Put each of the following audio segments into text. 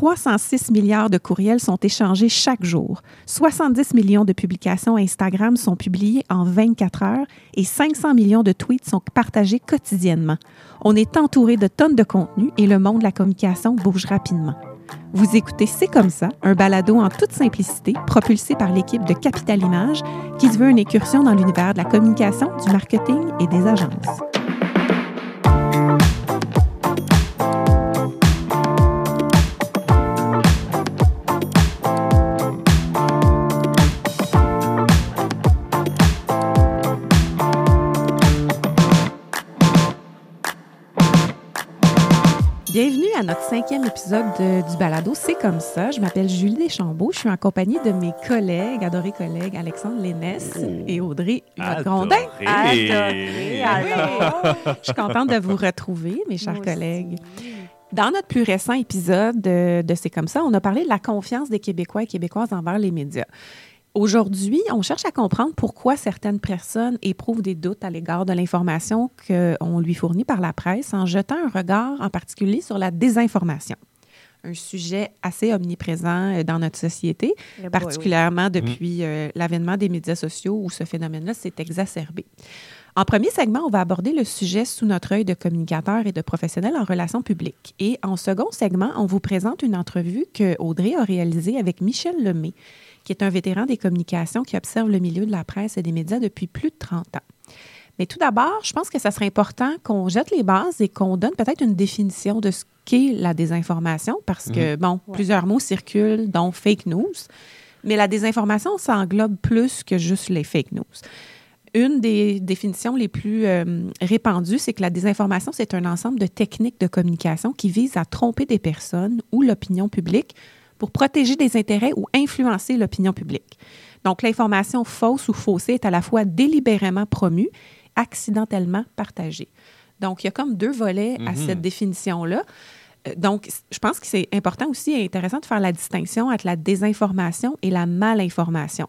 306 milliards de courriels sont échangés chaque jour. 70 millions de publications Instagram sont publiées en 24 heures et 500 millions de tweets sont partagés quotidiennement. On est entouré de tonnes de contenu et le monde de la communication bouge rapidement. Vous écoutez C'est comme ça, un balado en toute simplicité, propulsé par l'équipe de Capital Image, qui se veut une incursion dans l'univers de la communication, du marketing et des agences. À notre cinquième épisode de- du balado C'est comme ça. Je m'appelle Julie Deschambault. Je suis en compagnie de mes collègues, adorés collègues Alexandre Lénès et Audrey Grondin. Adoré. Adoré, alors. Je suis contente de vous retrouver, mes chers Moi collègues. aussi. Dans notre plus récent épisode de, de C'est comme ça, on a parlé de la confiance des Québécois et Québécoises envers les médias. Aujourd'hui, on cherche à comprendre pourquoi certaines personnes éprouvent des doutes à l'égard de l'information qu'on lui fournit par la presse en jetant un regard en particulier sur la désinformation. Un sujet assez omniprésent euh, dans notre société, Eh boy, particulièrement depuis euh, l'avènement des médias sociaux où ce phénomène-là s'est exacerbé. En premier segment, on va aborder le sujet sous notre œil de communicateur et de professionnel en relations publiques. Et en second segment, on vous présente une entrevue que Audrey a réalisée avec Michel Lemay, qui est un vétéran des communications qui observe le milieu de la presse et des médias depuis plus de 30 ans. Mais tout d'abord, je pense que ça serait important qu'on jette les bases et qu'on donne peut-être une définition de ce qu'est la désinformation, parce que, bon, Ouais. plusieurs mots circulent, dont fake news. Mais la désinformation, ça englobe plus que juste les fake news. Une des définitions les plus euh, répandues, c'est que la désinformation, c'est un ensemble de techniques de communication qui visent à tromper des personnes ou l'opinion publique pour protéger des intérêts ou influencer l'opinion publique. Donc, l'information fausse ou faussée est à la fois délibérément promue, accidentellement partagée. Donc, il y a comme deux volets à Mhm. cette définition-là. Euh, Donc, je pense que c'est important aussi et intéressant de faire la distinction entre la désinformation et la malinformation,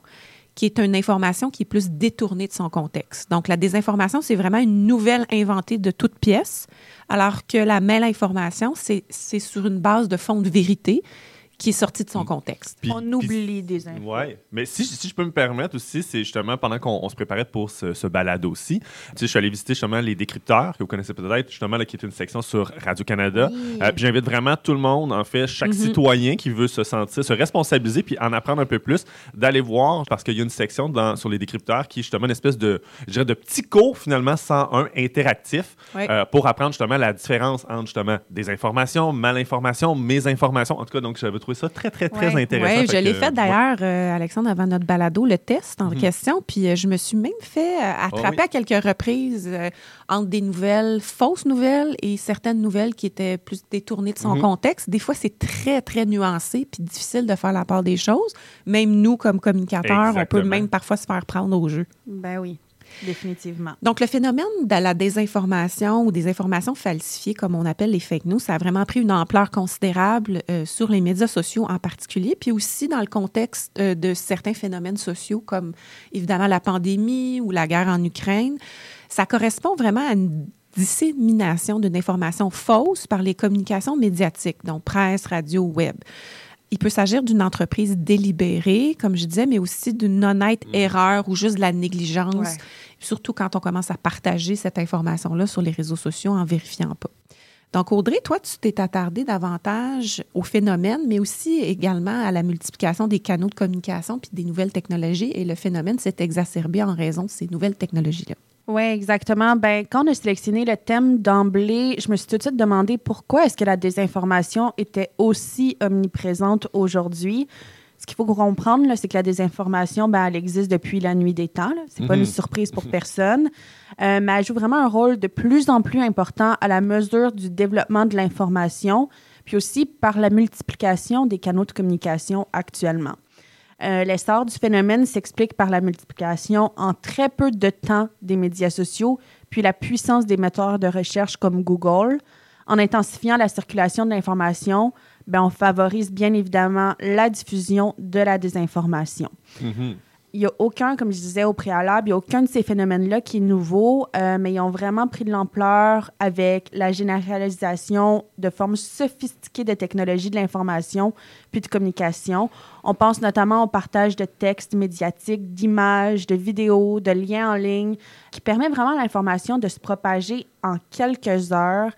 qui est une information qui est plus détournée de son contexte. Donc, la désinformation, c'est vraiment une nouvelle inventée de toute pièce, alors que la malinformation, c'est sur une base de fond de vérité qui est sortie de son contexte. Puis- On puis- oublie des infos. Oui, mais si, si je peux me permettre aussi, c'est justement pendant qu'on on se préparait pour ce, ce balado aussi, tu sais, je suis allé visiter justement les décrypteurs, que vous connaissez peut-être, justement, là, qui est une section sur Radio-Canada. Oui. Euh, puis j'invite vraiment tout le monde, en fait, chaque Mhm. citoyen qui veut se sentir, se responsabiliser puis en apprendre un peu plus, d'aller voir, parce qu'il y a une section dans, sur les décrypteurs qui est justement une espèce de, je dirais, de petit cours finalement 101 interactif euh, pour apprendre justement la différence entre justement des informations, malinformation, mésinformation. En tout cas, donc j'avais trouvé ça très, très, très Ouais. intéressant. Oui, je l'ai que, fait ouais. d'ailleurs, euh, Alexandre, avant notre balado, le test en Mhm. question. Puis euh, je me suis même fait euh, attraper oui. à quelques reprises euh, entre des nouvelles, fausses nouvelles et certaines nouvelles qui étaient plus détournées de son Mhm. contexte. Des fois, c'est très, très nuancé puis difficile de faire la part des choses. Même nous, comme communicateurs, on peut même parfois se faire prendre au jeu. Ben oui, définitivement. Donc, le phénomène de la désinformation ou des informations falsifiées, comme on appelle les fake news, ça a vraiment pris une ampleur considérable euh, sur les médias sociaux en particulier, puis aussi dans le contexte euh, de certains phénomènes sociaux, comme évidemment la pandémie ou la guerre en Ukraine. Ça correspond vraiment à une dissémination d'une information fausse par les communications médiatiques, donc presse, radio, web. Il peut s'agir d'une entreprise délibérée, comme je disais, mais aussi d'une honnête erreur ou juste de la négligence Ouais. surtout quand on commence à partager cette information-là sur les réseaux sociaux en vérifiant pas. Donc, Audrey, toi, tu t'es attardée davantage au phénomène, mais aussi également à la multiplication des canaux de communication puis des nouvelles technologies. Et le phénomène s'est exacerbé en raison de ces nouvelles technologies-là. Oui, exactement. Ben, quand on a sélectionné le thème d'emblée, je me suis tout de suite demandé pourquoi est-ce que la désinformation était aussi omniprésente aujourd'hui. Ce qu'il faut comprendre, c'est que la désinformation, ben, elle existe depuis la nuit des temps. Ce n'est pas Mhm. une surprise pour personne. Euh, mais elle joue vraiment un rôle de plus en plus important à la mesure du développement de l'information, puis aussi par la multiplication des canaux de communication actuellement. Euh, L'essor du phénomène s'explique par la multiplication en très peu de temps des médias sociaux, puis la puissance des moteurs de recherche comme Google. En intensifiant la circulation de l'information, ben, on favorise bien évidemment la diffusion de la désinformation. Mhm. Il n'y a aucun, comme je disais au préalable, il n'y a aucun de ces phénomènes-là qui est nouveau, euh, mais ils ont vraiment pris de l'ampleur avec la généralisation de formes sophistiquées de technologies de l'information puis de communication. On pense notamment au partage de textes médiatiques, d'images, de vidéos, de liens en ligne, qui permet vraiment à l'information de se propager en quelques heures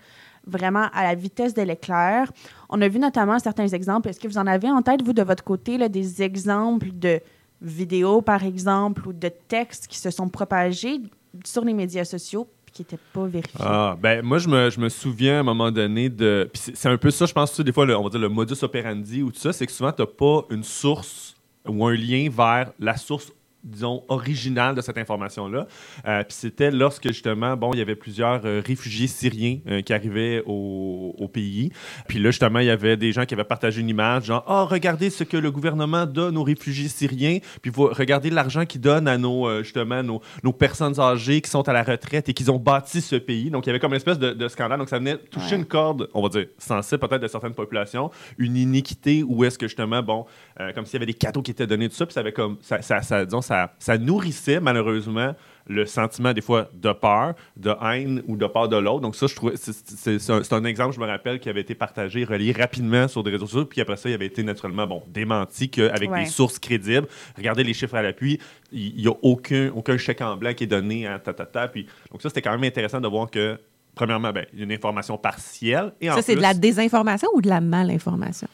vraiment à la vitesse de l'éclair. On a vu notamment certains exemples. Est-ce que vous en avez en tête, vous, de votre côté, des exemples de vidéos, par exemple, ou de textes qui se sont propagés sur les médias sociaux qui n'étaient pas vérifiés? Ah, ben moi, je me, je me souviens à un moment donné de. C'est un peu ça, je pense, tu des fois, on va dire le modus operandi ou tout ça, c'est que souvent, tu n'as pas une source ou un lien vers la source disons, originale de cette information-là. Euh, Puis c'était lorsque, justement, bon, il y avait plusieurs euh, réfugiés syriens euh, qui arrivaient au, au pays. Puis là, justement, il y avait des gens qui avaient partagé une image, genre, « Ah, regardez ce que le gouvernement donne aux réfugiés syriens, puis vous regardez l'argent qu'ils donnent à nos, justement, nos, nos personnes âgées qui sont à la retraite et qui ont bâti ce pays. » Donc, il y avait comme une espèce de, de scandale. Donc, ça venait toucher Ouais. une corde, on va dire, sensible peut-être de certaines populations, une iniquité où est-ce que, justement, bon, comme s'il y avait des cadeaux qui étaient donnés, tout ça, puis ça avait comme, ça, ça, ça, disons, ça, ça nourrissait, malheureusement, le sentiment des fois de peur, de haine ou de peur de l'autre. Donc ça, je trouvais, c'est- un, exemple, je me rappelle, qui avait été partagé, relié rapidement sur des réseaux sociaux, puis après ça, il avait été naturellement, bon, démenti qu'avec Ouais. des sources crédibles, regardez les chiffres à l'appui, il n'y a aucun, aucun chèque en blanc qui est donné à ta, ta, ta. Puis, donc ça, c'était quand même intéressant de voir que, premièrement, ben, il y a une information partielle. Et Ça, c'est de la désinformation ou de la malinformation?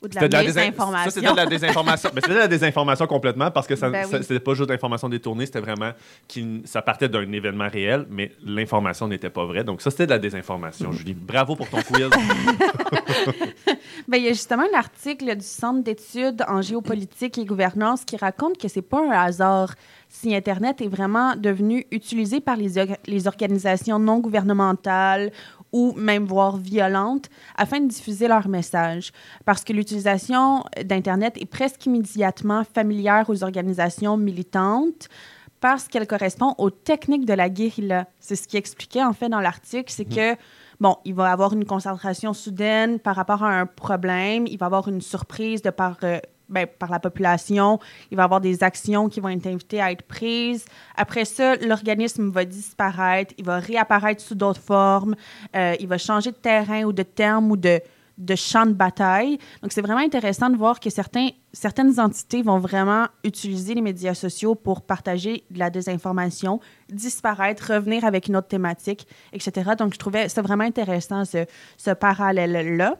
Ou de la c'était de la désin- désinformation? Ça, c'était de la désinformation. Mais c'était de la désinformation complètement parce que ça, Ben oui. c'était pas juste d'information détournée, c'était vraiment qui ça partait d'un événement réel, mais l'information n'était pas vraie. Donc ça, c'était de la désinformation. Julie, bravo pour ton quiz. Ben, il y a justement un article du Centre d'études en géopolitique et gouvernance qui raconte que c'est pas un hasard si Internet est vraiment devenu utilisé par les organisations non gouvernementales ou même voire violentes afin de diffuser leurs messages. Parce que l'utilisation d'Internet est presque immédiatement familière aux organisations militantes parce qu'elle correspond aux techniques de la guérilla. C'est ce qui expliquait en fait dans l'article, c'est que bon, il va avoir une concentration soudaine par rapport à un problème, il va avoir une surprise de par, euh, ben, par la population, il va avoir des actions qui vont être invitées à être prises. Après ça, l'organisme va disparaître, il va réapparaître sous d'autres formes, euh, il va changer de terrain ou de terme ou de, champ de bataille. Donc, c'est vraiment intéressant de voir que certaines entités vont vraiment utiliser les médias sociaux pour partager de la désinformation, disparaître, revenir avec une autre thématique, etc. Donc, je trouvais ça vraiment intéressant, ce, ce parallèle-là.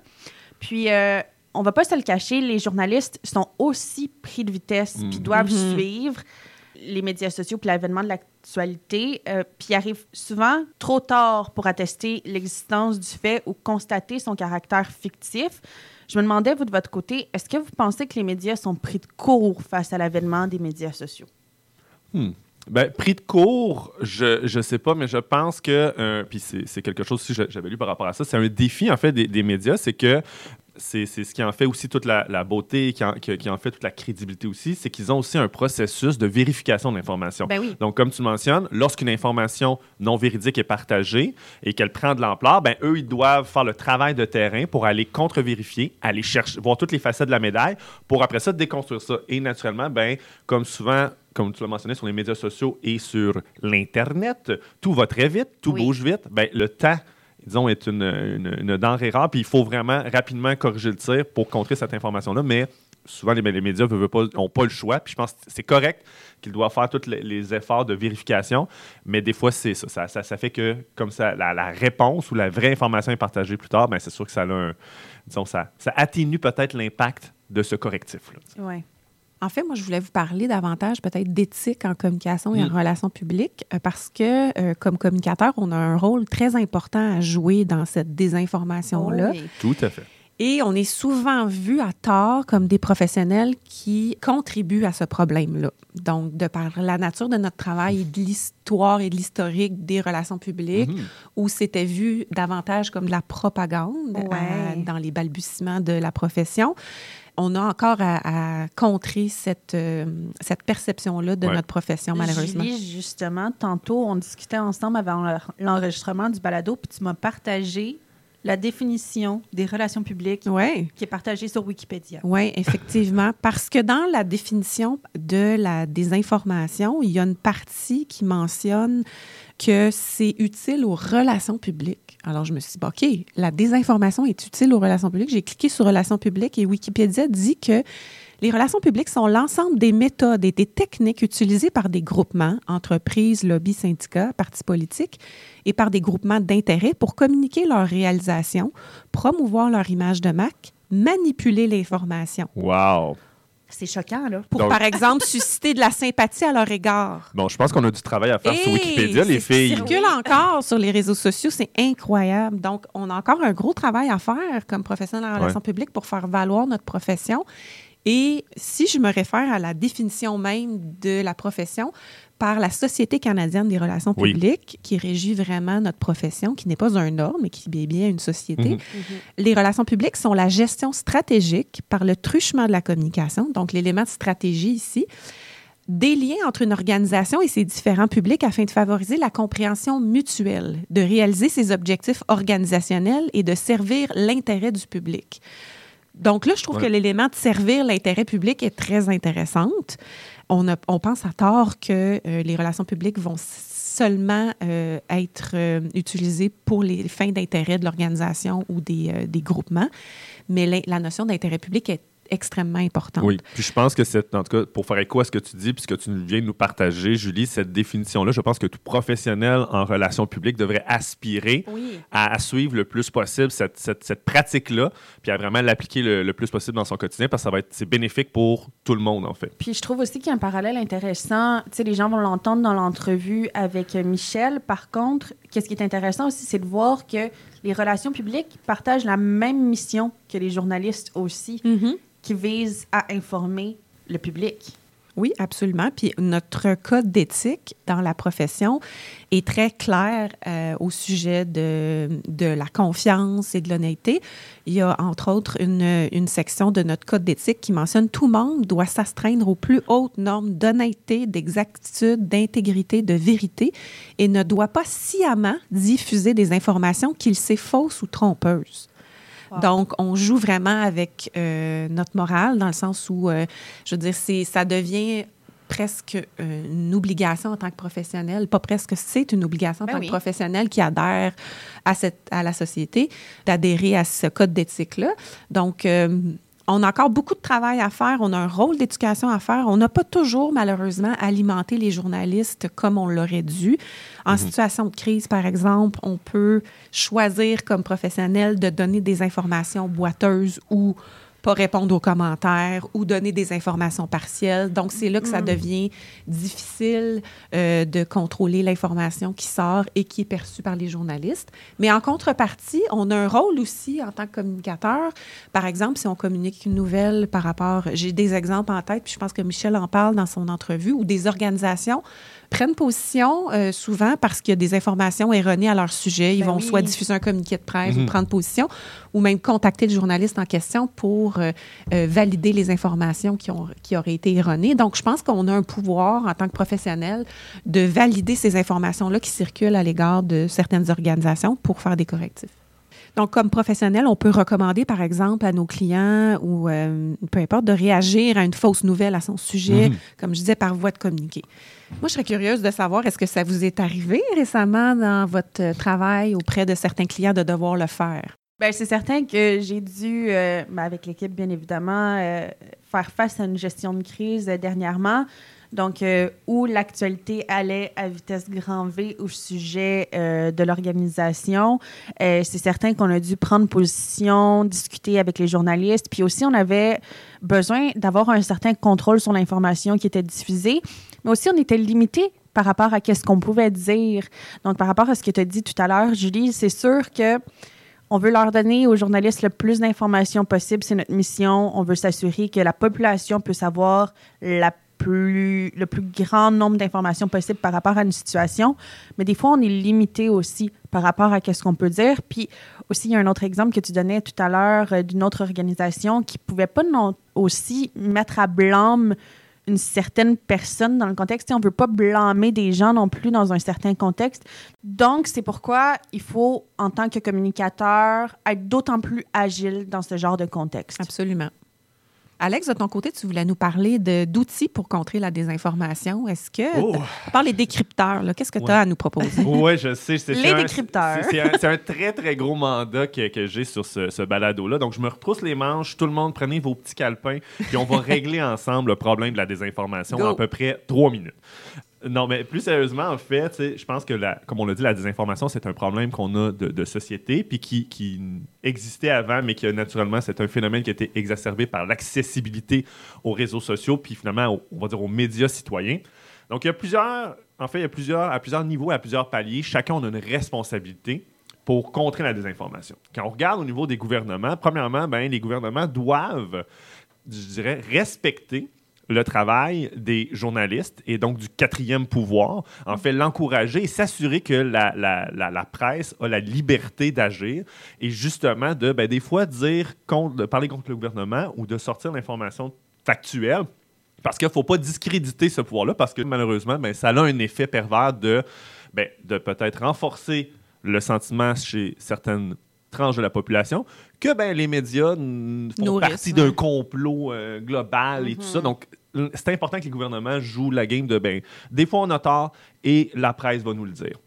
Puis, euh, on va pas se le cacher, les journalistes sont aussi pris de vitesse, puis Mhm. doivent Mhm. suivre les médias sociaux puis l'avènement de l'actualité, euh, puis arrivent souvent trop tard pour attester l'existence du fait ou constater son caractère fictif. Je me demandais, vous, de votre côté, est-ce que vous pensez que les médias sont pris de court face à l'avènement des médias sociaux? Ben, prix de cours, je ne sais pas, mais je pense que, euh, puis c'est c'est quelque chose aussi que j'avais lu par rapport à ça, c'est un défi en fait des, des médias, c'est que c'est ce qui en fait aussi toute la, la beauté, qui en, qui, qui en fait toute la crédibilité aussi, c'est qu'ils ont aussi un processus de vérification de l'information. Ben oui. Donc, comme tu le mentionnes, lorsqu'une information non véridique est partagée et qu'elle prend de l'ampleur, ben, eux, ils doivent faire le travail de terrain pour aller contre-vérifier, aller chercher, voir toutes les facettes de la médaille pour après ça déconstruire ça. Et naturellement, ben, comme souvent, comme tu l'as mentionné sur les médias sociaux et sur l'Internet, tout va très vite, tout Oui. bouge vite. Ben, le temps, disons, est une, une, denrée rare, puis il faut vraiment rapidement corriger le tir pour contrer cette information-là. Mais souvent, les, les médias n'ont pas le choix. Puis je pense que c'est correct qu'ils doivent faire tous les, efforts de vérification. Mais des fois, c'est ça. Ça, fait que, comme ça, la, la réponse ou la vraie information est partagée plus tard, ben, c'est sûr que ça a un. Disons, ça, ça atténue peut-être l'impact de ce correctif-là. Oui. En fait, moi, je voulais vous parler davantage peut-être d'éthique en communication et en Mm. relations publiques euh, parce que, euh, comme communicateur, on a un rôle très important à jouer dans cette désinformation-là. Oui. Tout à fait. Et on est souvent vu à tort comme des professionnels qui contribuent à ce problème-là. Donc, de par la nature de notre travail et de l'histoire et de l'historique des relations publiques, Mhm. où c'était vu davantage comme de la propagande Ouais. à- dans les balbutiements de la profession, on a encore à, à contrer cette, euh, cette perception-là de Ouais. notre profession, malheureusement. Julie, justement, tantôt, on discutait ensemble avant l'en- l'enregistrement du balado, puis tu m'as partagé la définition des relations publiques qui est partagée sur Wikipédia. Oui, effectivement. Parce que dans la définition de la désinformation, il y a une partie qui mentionne que c'est utile aux relations publiques. Alors, je me suis dit, bon, OK, la désinformation est utile aux relations publiques. J'ai cliqué sur relations publiques et Wikipédia dit que les relations publiques sont l'ensemble des méthodes et des techniques utilisées par des groupements, entreprises, lobbies, syndicats, partis politiques et par des groupements d'intérêt pour communiquer leurs réalisations, promouvoir leur image de marque, manipuler l'information. Wow. C'est choquant, là. Pour, Donc- par exemple, susciter de la sympathie à leur égard. Bon, je pense qu'on a du travail à faire sur Wikipédia, les filles. circule encore sur les réseaux sociaux, c'est incroyable. Donc, on a encore un gros travail à faire comme professionnel en Ouais. relations publiques pour faire valoir notre profession. Et si je me réfère à la définition même de la profession par la Société canadienne des relations Oui. publiques, qui régit vraiment notre profession, qui n'est pas un ordre, mais qui est bien une société, Mhm. les relations publiques sont la gestion stratégique par le truchement de la communication, donc l'élément de stratégie ici, des liens entre une organisation et ses différents publics afin de favoriser la compréhension mutuelle, de réaliser ses objectifs organisationnels et de servir l'intérêt du public. Donc là, je trouve Ouais. que l'élément de servir l'intérêt public est très intéressante. On, a- on pense à tort que euh, les relations publiques vont seulement euh, être euh, utilisées pour les fins d'intérêt de l'organisation ou des, des groupements, mais la, la notion d'intérêt public est extrêmement importante. Oui, puis je pense que c'est, en tout cas, pour faire écho à ce que tu dis, puis ce que tu viens de nous partager, Julie, cette définition-là, je pense que tout professionnel en relations publiques devrait aspirer Oui. à, à suivre le plus possible cette, cette- cette pratique-là, puis à vraiment l'appliquer le, le plus possible dans son quotidien, parce que ça va être c'est bénéfique pour tout le monde, en fait. Puis je trouve aussi qu'il y a un parallèle intéressant. Tu sais, les gens vont l'entendre dans l'entrevue avec euh, Michel. Par contre, qu'est-ce qui est intéressant aussi, c'est de voir que les relations publiques partagent la même mission que les journalistes aussi, Mhm. qui visent à informer le public. Oui, absolument. Puis notre code d'éthique dans la profession est très clair euh, au sujet de, de la confiance et de l'honnêteté. Il y a entre autres une, une section de notre code d'éthique qui mentionne tout membre doit s'astreindre aux plus hautes normes d'honnêteté, d'exactitude, d'intégrité, de vérité et ne doit pas sciemment diffuser des informations qu'il sait fausses ou trompeuses. Wow. Donc, on joue vraiment avec euh, notre morale dans le sens où, euh, je veux dire, c'est, ça devient presque euh, une obligation en tant que professionnel, pas presque, c'est une obligation en Ben tant oui. que professionnel qui adhère à, cette, à la société d'adhérer à ce code d'éthique-là. Donc, euh, on a encore beaucoup de travail à faire, on a un rôle d'éducation à faire. On n'a pas toujours, malheureusement, alimenté les journalistes comme on l'aurait dû. En situation de crise, par exemple, on peut choisir comme professionnel de donner des informations boiteuses ou pas répondre aux commentaires ou donner des informations partielles. Donc, c'est là que ça devient difficile euh, de contrôler l'information qui sort et qui est perçue par les journalistes. Mais en contrepartie, on a un rôle aussi en tant que communicateur. Par exemple, si on communique une nouvelle par rapport, j'ai des exemples en tête, puis je pense que Michel en parle dans son entrevue, où des organisations prennent position euh, souvent parce qu'il y a des informations erronées à leur sujet. Ils Ben vont oui. soit diffuser un communiqué de presse Mhm. ou prendre position, ou même contacter le journaliste en question pour euh, euh, valider les informations qui, ont, qui auraient été erronées. Donc, je pense qu'on a un pouvoir en tant que professionnel de valider ces informations-là qui circulent à l'égard de certaines organisations pour faire des correctifs. Donc, comme professionnel, on peut recommander, par exemple, à nos clients ou euh, peu importe, de réagir à une fausse nouvelle à son sujet, Mhm. comme je disais, par voie de communiqué. Moi, je serais curieuse de savoir, est-ce que ça vous est arrivé récemment dans votre travail auprès de certains clients de devoir le faire? Ben, c'est certain que j'ai dû, euh, ben, avec l'équipe bien évidemment, euh, faire face à une gestion de crise euh, dernièrement. Donc, euh, où l'actualité allait à vitesse grand V au sujet euh, de l'organisation. Euh, c'est certain qu'on a dû prendre position, discuter avec les journalistes. Puis aussi, on avait besoin d'avoir un certain contrôle sur l'information qui était diffusée. Mais aussi, on était limité par rapport à ce qu'on pouvait dire. Donc, par rapport à ce que tu as dit tout à l'heure, Julie, c'est sûr que on veut leur donner aux journalistes le plus d'informations possible. C'est notre mission. On veut s'assurer que la population peut savoir la le plus grand nombre d'informations possible par rapport à une situation. Mais des fois, on est limité aussi par rapport à ce qu'on peut dire. Puis aussi, il y a un autre exemple que tu donnais tout à l'heure euh, d'une autre organisation qui ne pouvait pas non aussi mettre à blâme une certaine personne dans le contexte. on ne veut pas blâmer des gens non plus dans un certain contexte. Donc, c'est pourquoi il faut, en tant que communicateur, être d'autant plus agile dans ce genre de contexte. Absolument. Alex, de ton côté, tu voulais nous parler d'outils pour contrer la désinformation. Est-ce que. Oh. Par les décrypteurs, qu'est-ce que tu as à nous proposer? Oui, je sais. Les décrypteurs. C'est un, très, très gros mandat que, que j'ai sur ce, ce balado-là. Donc, je me retrousse les manches. Tout le monde, prenez vos petits calepins, puis on va régler ensemble le problème de la désinformation en à peu près trois minutes. Non, mais plus sérieusement, en fait, je pense que, comme on l'a dit, la désinformation, c'est un problème qu'on a de, société, puis qui, existait avant, mais qui, naturellement, c'est un phénomène qui a été exacerbé par l'accessibilité aux réseaux sociaux, puis finalement, on va dire aux médias citoyens. Donc, il y a plusieurs, en fait, il y a plusieurs, à plusieurs niveaux, à plusieurs paliers, chacun a une responsabilité pour contrer la désinformation. Quand on regarde au niveau des gouvernements, premièrement, ben, les gouvernements doivent, je dirais, respecter le travail des journalistes et donc du quatrième pouvoir, en fait, l'encourager et s'assurer que la, la, la, presse a la liberté d'agir et justement de, ben, des fois, dire contre, de parler contre le gouvernement ou de sortir l'information factuelle. Parce qu'il ne faut pas discréditer ce pouvoir-là, parce que malheureusement, ben, ça a un effet pervers de, ben, de peut-être renforcer le sentiment chez certaines tranches de la population, que ben, les médias font partie d'un complot euh, global et tout ça. Mm-hmm. Donc, c'est important que les gouvernements jouent la game de ben, des fois on a tort et la presse va nous le dire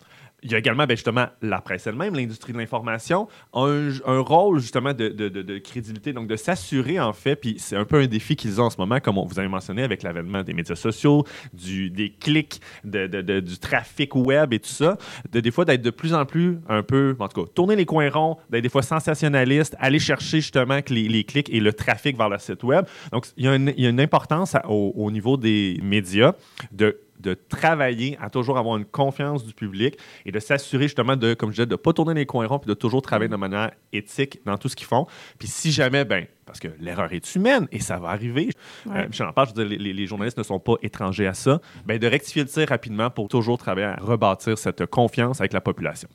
il y a également, ben, justement, la presse elle-même, l'industrie de l'information, a un, rôle, justement, de, crédibilité, donc de s'assurer, en fait, puis c'est un peu un défi qu'ils ont en ce moment, comme on vous avez mentionné, avec l'avènement des médias sociaux, du, des clics, du trafic web et tout ça, de des fois d'être de plus en plus, un peu, en tout cas, tourner les coins ronds, d'être des fois sensationnaliste, aller chercher, justement, les, clics et le trafic vers le site web. Donc, il y a une, importance au niveau des médias de de travailler à toujours avoir une confiance du public et de s'assurer justement de, comme je disais, de ne pas tourner les coins ronds puis de toujours travailler de manière éthique dans tout ce qu'ils font. Puis si jamais, ben, parce que l'erreur est humaine et ça va arriver, euh, je n'en parle, je les, journalistes ne sont pas étrangers à ça, ben, de rectifier le tir rapidement pour toujours travailler à rebâtir cette confiance avec la population.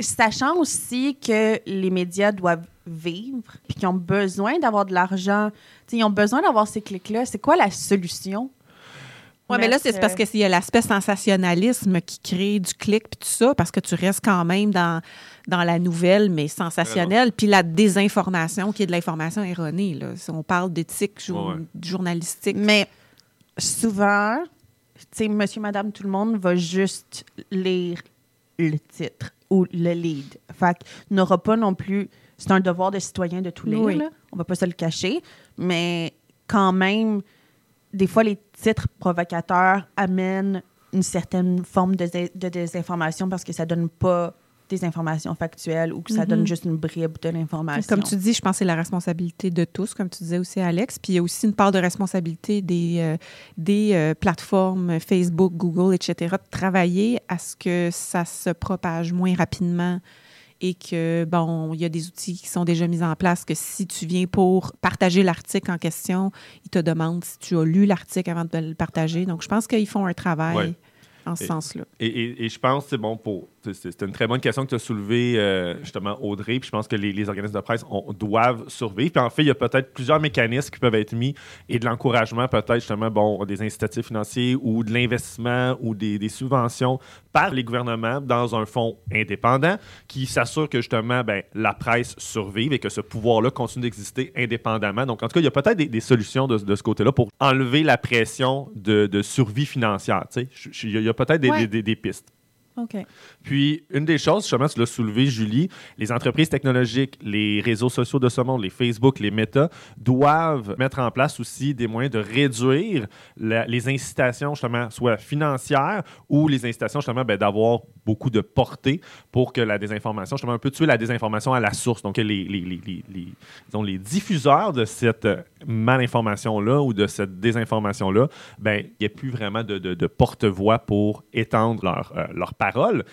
Sachant aussi que les médias doivent vivre puis qu'ils ont besoin d'avoir de l'argent, ils ont besoin d'avoir ces clics-là, c'est quoi la solution? Oui, mais là, c'est parce que qu'il y a l'aspect sensationnalisme qui crée du clic puis tout ça, parce que tu restes quand même dans, dans la nouvelle, mais sensationnelle, puis la désinformation qui est de l'information erronée. Là. On parle d'éthique journalistique. Mais souvent, tu sais, monsieur, madame, tout le monde va juste lire le titre ou le lead. Fait n'aura pas non plus. C'est un devoir de citoyen de tout lire, oui. là. on va pas se le cacher, mais quand même des fois, les titres provocateurs amènent une certaine forme de, désinformation parce que ça donne pas des informations factuelles ou que ça donne mhm. juste une bribe de l'information. Comme tu dis, je pense que c'est la responsabilité de tous, comme tu disais aussi, Alex. Puis il y a aussi une part de responsabilité des, euh, des euh, plateformes Facebook, Google, etc., de travailler à ce que ça se propage moins rapidement et que, bon, il y a des outils qui sont déjà mis en place que si tu viens pour partager l'article en question, ils te demandent si tu as lu l'article avant de le partager. Donc, je pense qu'ils font un travail en ce sens-là. Et, et, je pense, c'est bon, pour c'est une très bonne question que tu as soulevée, euh, justement, Audrey. Puis je pense que les, organismes de presse doivent survivre. Puis en fait, il y a peut-être plusieurs mécanismes qui peuvent être mis et de l'encouragement, peut-être, justement, bon, des incitatifs financiers ou de l'investissement ou des, subventions par les gouvernements dans un fonds indépendant qui s'assure que, justement, ben, la presse survive et que ce pouvoir-là continue d'exister indépendamment. Donc, en tout cas, il y a peut-être des, solutions de, ce côté-là pour enlever la pression de, survie financière. Il y a, peut-être des pistes. Puis, une des choses, justement, tu l'as soulevé, Julie, les entreprises technologiques, les réseaux sociaux de ce monde, les Facebook, les Meta, doivent mettre en place aussi des moyens de réduire les incitations, justement, soit financières ou les incitations, justement, ben, d'avoir beaucoup de portée pour que la désinformation, justement, un peu tuer la désinformation à la source. Donc, les, les, les, les, les diffuseurs de cette malinformation-là ou de cette désinformation-là, ben, il n'y a plus vraiment de, de, porte-voix pour étendre leur, euh, leur parole.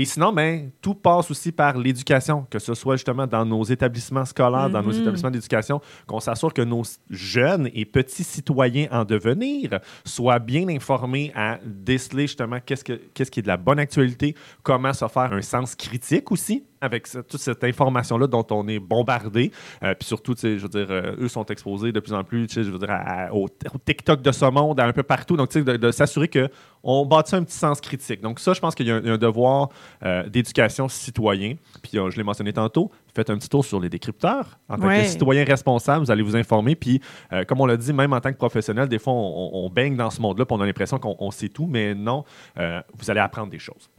Et sinon, ben, tout passe aussi par l'éducation, que ce soit justement dans nos établissements scolaires, dans nos mhm. établissements d'éducation, qu'on s'assure que nos jeunes et petits citoyens en devenir soient bien informés à déceler justement qu'est-ce, que, qu'est-ce qui est de la bonne actualité, comment se faire un sens critique aussi, avec toute cette information-là dont on est bombardé. Euh, puis surtout, je veux dire, euh, eux sont exposés de plus en plus, je veux dire, à- à- au, au TikTok de ce monde, à un peu partout. Donc, tu sais, de, de s'assurer qu'on bâtit un petit sens critique. Donc, ça, je pense qu'il y a un, il y a un devoir euh, d'éducation citoyen. Puis, euh, je l'ai mentionné tantôt, faites un petit tour sur les décrypteurs. En tant Ouais. que citoyen responsable, vous allez vous informer. Puis, euh, comme on l'a dit, même en tant que professionnel, des fois, on, on- baigne dans ce monde-là, puis on a l'impression qu'on on sait tout, mais non, euh, vous allez apprendre des choses.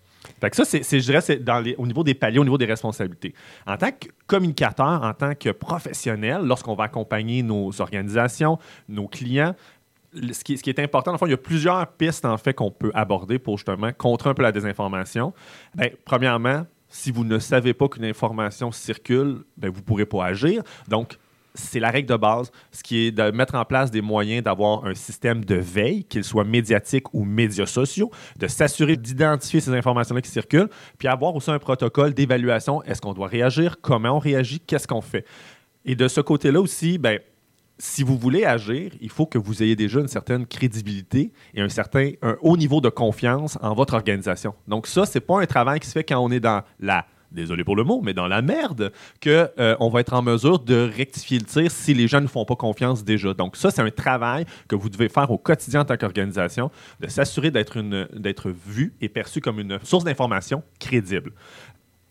Fait ça, c'est, je dirais, c'est au niveau des paliers, au niveau des responsabilités. En tant que communicateur, en tant que professionnel, lorsqu'on va accompagner nos organisations, nos clients, ce qui, est important, le fond, il y a plusieurs pistes en fait qu'on peut aborder pour justement contrer un peu la désinformation. Ben, premièrement, si vous ne savez pas qu'une information circule, ben, vous ne pourrez pas agir. Donc, c'est la règle de base, ce qui est de mettre en place des moyens d'avoir un système de veille, qu'il soit médiatique ou médias sociaux, de s'assurer d'identifier ces informations-là qui circulent, puis avoir aussi un protocole d'évaluation. Est-ce qu'on doit réagir? Comment on réagit? Qu'est-ce qu'on fait? Et de ce côté-là aussi, ben, si vous voulez agir, il faut que vous ayez déjà une certaine crédibilité et un certain un haut niveau de confiance en votre organisation. Donc ça, c'est pas un travail qui se fait quand on est dans la désolé pour le mot, mais dans la merde, que euh, on va être en mesure de rectifier le tir si les gens ne font pas confiance déjà. Donc ça, c'est un travail que vous devez faire au quotidien en tant qu'organisation, de s'assurer d'être d'être vu et perçu comme une source d'information crédible.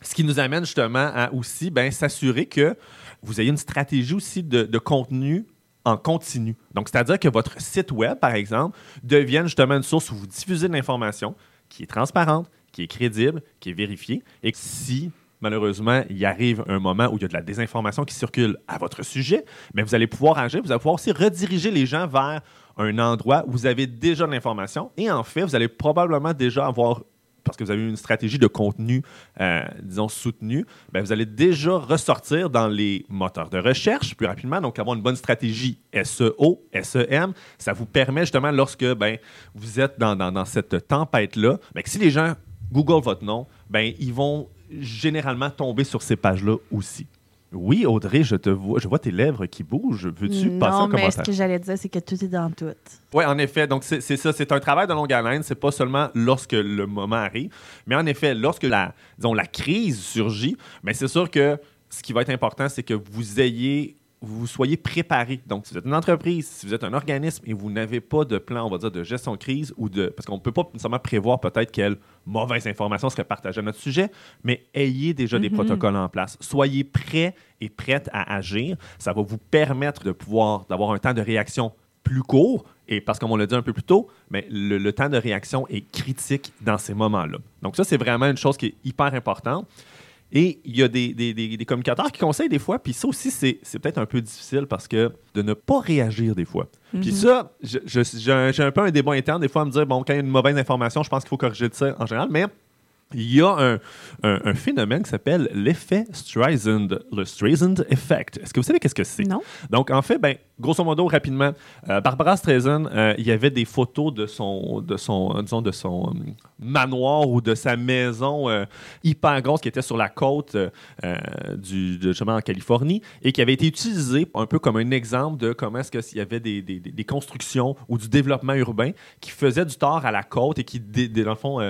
Ce qui nous amène justement à aussi ben, s'assurer que vous ayez une stratégie aussi de contenu en continu. Donc, c'est-à-dire que votre site web, par exemple, devienne justement une source où vous diffusez de l'information qui est transparente, qui est crédible, qui est vérifiée, et que si malheureusement, il arrive un moment où il y a de la désinformation qui circule à votre sujet, mais vous allez pouvoir agir, vous allez pouvoir aussi rediriger les gens vers un endroit où vous avez déjà de l'information. Et en fait, vous allez probablement déjà avoir parce que vous avez une stratégie de contenu, euh, disons, soutenue, ben, vous allez déjà ressortir dans les moteurs de recherche plus rapidement. Donc, avoir une bonne stratégie SEO, SEM, ça vous permet justement, lorsque ben, vous êtes dans, dans- dans cette tempête-là, ben, que si les gens Google votre nom, ben, ils vont généralement tomber sur ces pages-là aussi. Oui, Audrey, je te vois, je vois tes lèvres qui bougent. Veux-tu passer non, un mais ce commentaire? que j'allais dire, c'est que tout est dans tout. Oui, en effet. Donc, c'est c'est ça. C'est un travail de longue haleine. C'est pas seulement lorsque le moment arrive. Mais en effet, lorsque la, disons, la crise surgit, mais c'est sûr que ce qui va être important, c'est que vous ayez vous soyez préparé. Donc, si vous êtes une entreprise, si vous êtes un organisme et vous n'avez pas de plan, on va dire, de gestion de crise ou de. Parce qu'on ne peut pas nécessairement prévoir peut-être quelle mauvaise information serait partagée à notre sujet, mais ayez déjà des protocoles en place. Soyez prêts et prêtes à agir. Ça va vous permettre de pouvoir, d'avoir un temps de réaction plus court. Et parce qu'on l'a dit un peu plus tôt, mais le, le temps de réaction est critique dans ces moments-là. Donc, ça, c'est vraiment une chose qui est hyper importante. Et il y a des, des- des- des communicateurs qui conseillent des fois, puis ça aussi, c'est c'est peut-être un peu difficile parce que de ne pas réagir des fois. Puis ça, j'ai un peu un débat interne des fois à me dire, bon, quand il y a une mauvaise information, je pense qu'il faut corriger ça en général, mais il y a un, un- un phénomène qui s'appelle l'effet Streisand, le Streisand Effect. Est-ce que vous savez qu'est-ce que c'est? Non. Donc, en fait, ben, grosso modo, rapidement, euh, Barbara Streisand, euh, il y avait des photos de son, de son, euh, disons, de son manoir ou de sa maison hyper grosse qui était sur la côte du, de, en Californie et qui avait été utilisée un peu comme un exemple de comment est-ce y avait des, des- constructions ou du développement urbain qui faisaient du tort à la côte et qui, dans le fond,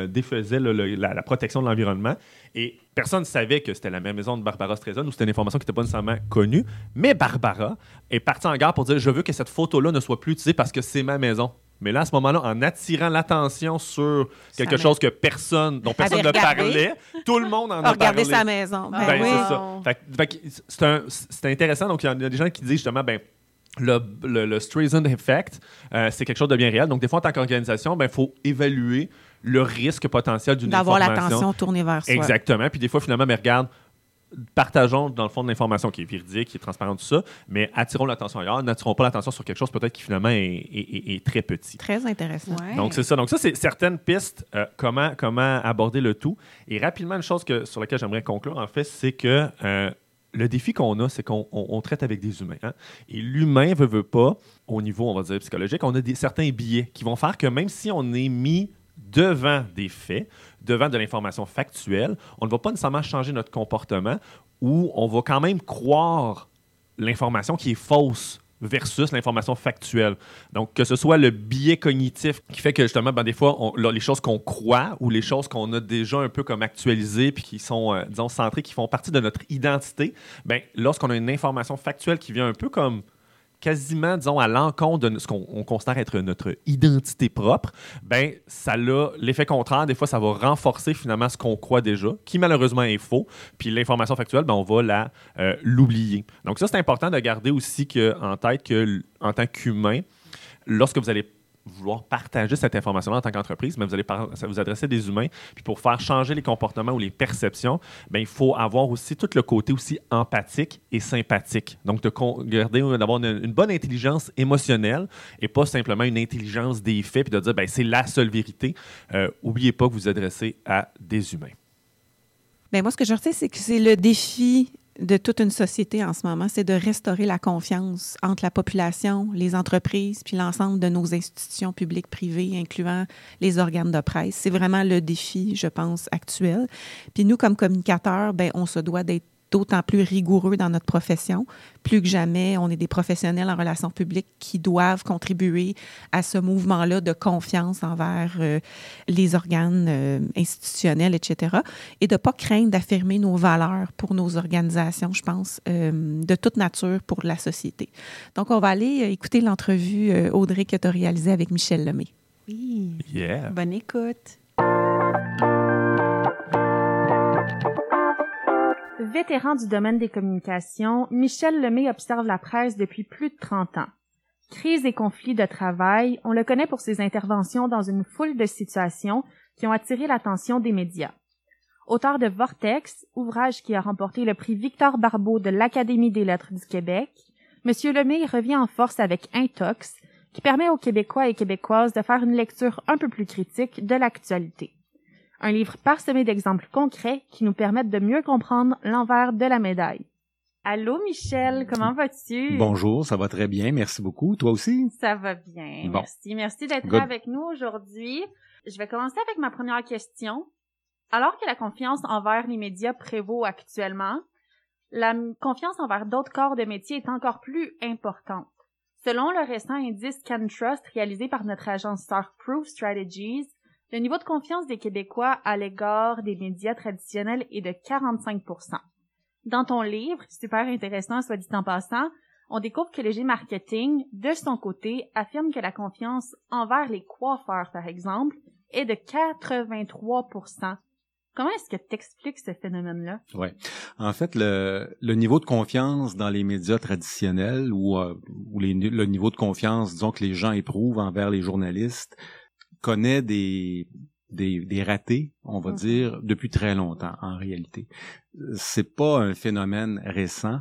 la, la protection de l'environnement. Et personne ne savait que c'était la même maison de Barbara Streisand ou c'était une information qui n'était pas nécessairement connue. Mais Barbara est partie en gare pour dire Je veux que cette photo-là ne soit plus utilisée parce que c'est ma maison. Mais là, à ce moment-là, en attirant l'attention sur quelque Sa chose que personne, dont personne ne parlait, tout le monde en a parlé. sa maison. Ben, Ben, oui. c'est ça. Intéressant. Donc, il y a des gens qui disent justement, ben, le, le, le Streisand Effect, euh, c'est quelque chose de bien réel. Donc, des fois, en tant qu'organisation, il faut évaluer le risque potentiel d'une D'avoir l'attention tournée vers soi. Exactement. Puis des fois, finalement, mais regarde, partageons dans le fond de l'information qui est véridique, qui est transparente, tout ça, mais attirons l'attention ailleurs, n'attirons pas l'attention sur quelque chose peut-être qui finalement est, est- est- est très petit. Très intéressant. Ouais. Donc, c'est ça. Donc, ça, c'est certaines pistes, euh, comment, comment aborder le tout. Et rapidement, une chose que, sur laquelle j'aimerais conclure, en fait, c'est que euh, le défi qu'on a, c'est qu'on on- on traite avec des humains. hein. Et l'humain veut, veut pas, au niveau, on va dire, psychologique, on a des, certains biais qui vont faire que même si on est mis devant des faits, devant de l'information factuelle, on ne va pas nécessairement changer notre comportement ou on va quand même croire l'information qui est fausse versus l'information factuelle. Donc, que ce soit le biais cognitif qui fait que justement, ben, des fois, les choses qu'on croit ou les choses qu'on a déjà un peu comme actualisées puis qui sont, euh, disons, centrées, qui font partie de notre identité, ben, lorsqu'on a une information factuelle qui vient un peu comme quasiment, disons, à l'encontre de ce qu'on considère être notre identité propre, ben ça a l'effet contraire. Des fois, ça va renforcer finalement ce qu'on croit déjà, qui malheureusement est faux. Puis l'information factuelle, ben, on va la euh, l'oublier. Donc ça, c'est important de garder aussi que, en tête que en tant qu'humain, lorsque vous allez vouloir partager cette information-là en tant qu'entreprise, mais vous allez vous adresser à des humains. Puis pour faire changer les comportements ou les perceptions, bien, il faut avoir aussi tout le côté aussi empathique et sympathique. Donc, de garder, d'avoir une, bonne intelligence émotionnelle et pas simplement une intelligence des faits, puis de dire, bien, c'est la seule vérité. Euh, oubliez pas que vous vous adressez à des humains. Bien, moi, ce que je retiens, c'est que c'est le défi de toute une société en ce moment, c'est de restaurer la confiance entre la population, les entreprises, puis l'ensemble de nos institutions publiques, privées, incluant les organes de presse. C'est vraiment le défi, je pense, actuel. Puis nous, comme communicateurs, ben, on se doit d'être d'autant plus rigoureux dans notre profession. Plus que jamais, on est des professionnels en relations publiques qui doivent contribuer à ce mouvement-là de confiance envers euh, les organes euh, institutionnels, etc. Et de ne pas craindre d'affirmer nos valeurs pour nos organisations, je pense, euh, de toute nature pour la société. Donc, on va aller écouter l'entrevue, Audrey, que tu as réalisée avec Michel Lemay. Oui. Yeah. Bonne écoute. Vétéran du domaine des communications, Michel Lemay observe la presse depuis plus de 30 ans. Crise et conflits de travail, on le connaît pour ses interventions dans une foule de situations qui ont attiré l'attention des médias. Auteur de Vortex, ouvrage qui a remporté le prix Victor Barbeau de l'Académie des lettres du Québec, M. Lemay revient en force avec Intox, qui permet aux Québécois et Québécoises de faire une lecture un peu plus critique de l'actualité. Un livre parsemé d'exemples concrets qui nous permettent de mieux comprendre l'envers de la médaille. Allô Michel, comment vas-tu? Bonjour, ça va très bien, merci beaucoup. Toi aussi? Ça va bien, merci. Merci d'être avec nous aujourd'hui. Je vais commencer avec ma première question. Alors que la confiance envers les médias prévaut actuellement, la confiance envers d'autres corps de métier est encore plus importante. Selon le récent indice CanTrust réalisé par notre agence Starproof Strategies, le niveau de confiance des Québécois à l'égard des médias traditionnels est de 45% Dans ton livre, super intéressant soit dit en passant, on découvre que le G-Marketing, de son côté, affirme que la confiance envers les coiffeurs, par exemple, est de 83% Comment est-ce que tu expliques ce phénomène-là? Oui. En fait, le, niveau de confiance dans les médias traditionnels ou, euh, le niveau de confiance, disons, que les gens éprouvent envers les journalistes connaît des, des, des ratés, on va mhm. dire, depuis très longtemps, en réalité. C'est pas un phénomène récent.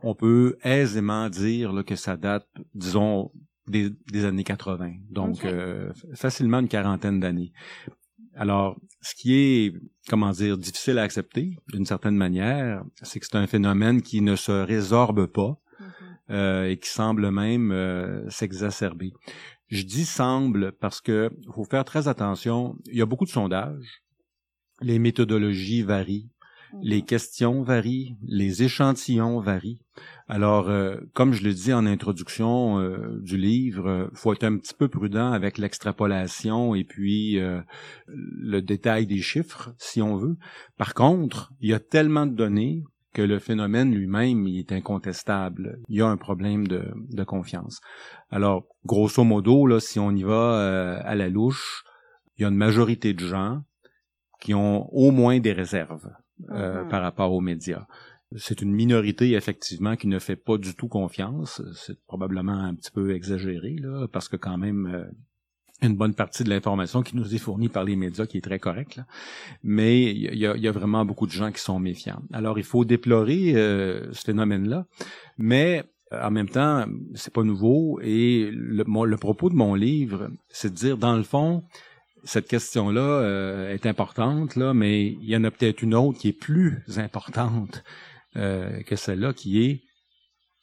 On peut aisément dire là, que ça date, disons, des, des années 80, donc euh, facilement une quarantaine d'années. Alors, ce qui est, comment dire, difficile à accepter, d'une certaine manière, c'est que c'est un phénomène qui ne se résorbe pas mhm. euh, et qui semble même euh, s'exacerber. Je dis semble parce que faut faire très attention. Il y a beaucoup de sondages. Les méthodologies varient. Les mhm. questions varient, les échantillons varient. Alors, euh, comme je le dis en introduction euh, du livre, euh, faut être un petit peu prudent avec l'extrapolation et puis le détail des chiffres, si on veut. Par contre, il y a tellement de données que le phénomène lui-même est incontestable. Il y a un problème de, de confiance. Alors, grosso modo, là, si on y va euh, à la louche, il y a une majorité de gens qui ont au moins des réserves euh, mm-hmm. par rapport aux médias. C'est une minorité, effectivement, qui ne fait pas du tout confiance. C'est probablement un petit peu exagéré, là, parce que quand même, euh, une bonne partie de l'information qui nous est fournie par les médias qui est très correcte. Mais il y a, y a, vraiment beaucoup de gens qui sont méfiants. Alors, il faut déplorer euh, ce phénomène-là, mais en même temps, c'est pas nouveau. Et le, le, propos de mon livre, c'est de dire, dans le fond, cette question-là euh, est importante, là, mais il y en a peut-être une autre qui est plus importante euh, que celle-là, qui est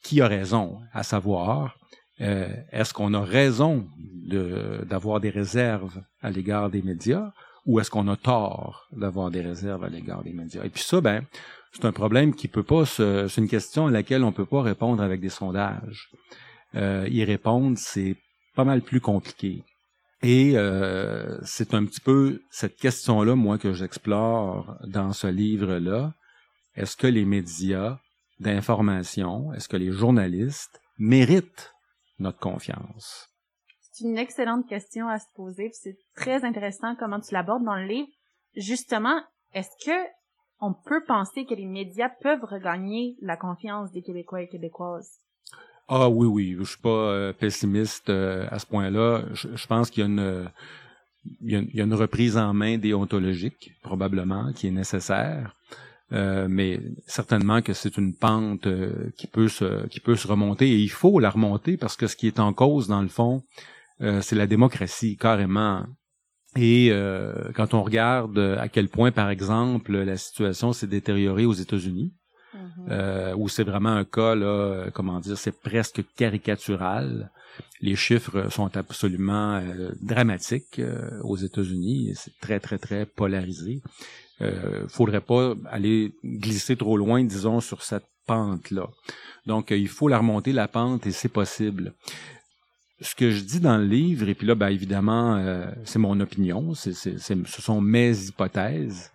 qui a raison, à savoir euh, est-ce qu'on a raison d'avoir des réserves à l'égard des médias ou est-ce qu'on a tort d'avoir des réserves à l'égard des médias? Et puis ça, ben, c'est un problème qui peut pas c'est une question à laquelle on peut pas répondre avec des sondages. euh, y répondre, c'est pas mal plus compliqué. Et euh, c'est un petit peu cette question-là, moi, que j'explore dans ce livre-là. Est-ce que les médias d'information, est-ce que les journalistes méritent notre confiance? C'est une excellente question à se poser. C'est très intéressant comment tu l'abordes dans le livre. Justement, est-ce que on peut penser que les médias peuvent regagner la confiance des Québécois et Québécoises? Ah oui, oui, je suis pas euh, pessimiste euh, à ce point-là. Je, pense qu'il y a une il y a, une reprise en main déontologique, probablement, qui est nécessaire. Euh, mais certainement que c'est une pente qui peut se qui peut se remonter et il faut la remonter parce que ce qui est en cause dans le fond c'est la démocratie carrément et quand on regarde à quel point par exemple la situation s'est détériorée aux États-Unis Mm-hmm. euh, où c'est vraiment un cas, là, comment dire, c'est presque caricatural. Les chiffres sont absolument euh, dramatiques euh, aux États-Unis. C'est très, très, très polarisé. Euh, faudrait pas aller glisser trop loin, disons, sur cette pente-là. Donc, il faut la remonter, la pente, et c'est possible. Ce que je dis dans le livre, et puis là, ben, évidemment, euh, c'est mon opinion, c'est, c'est, ce sont mes hypothèses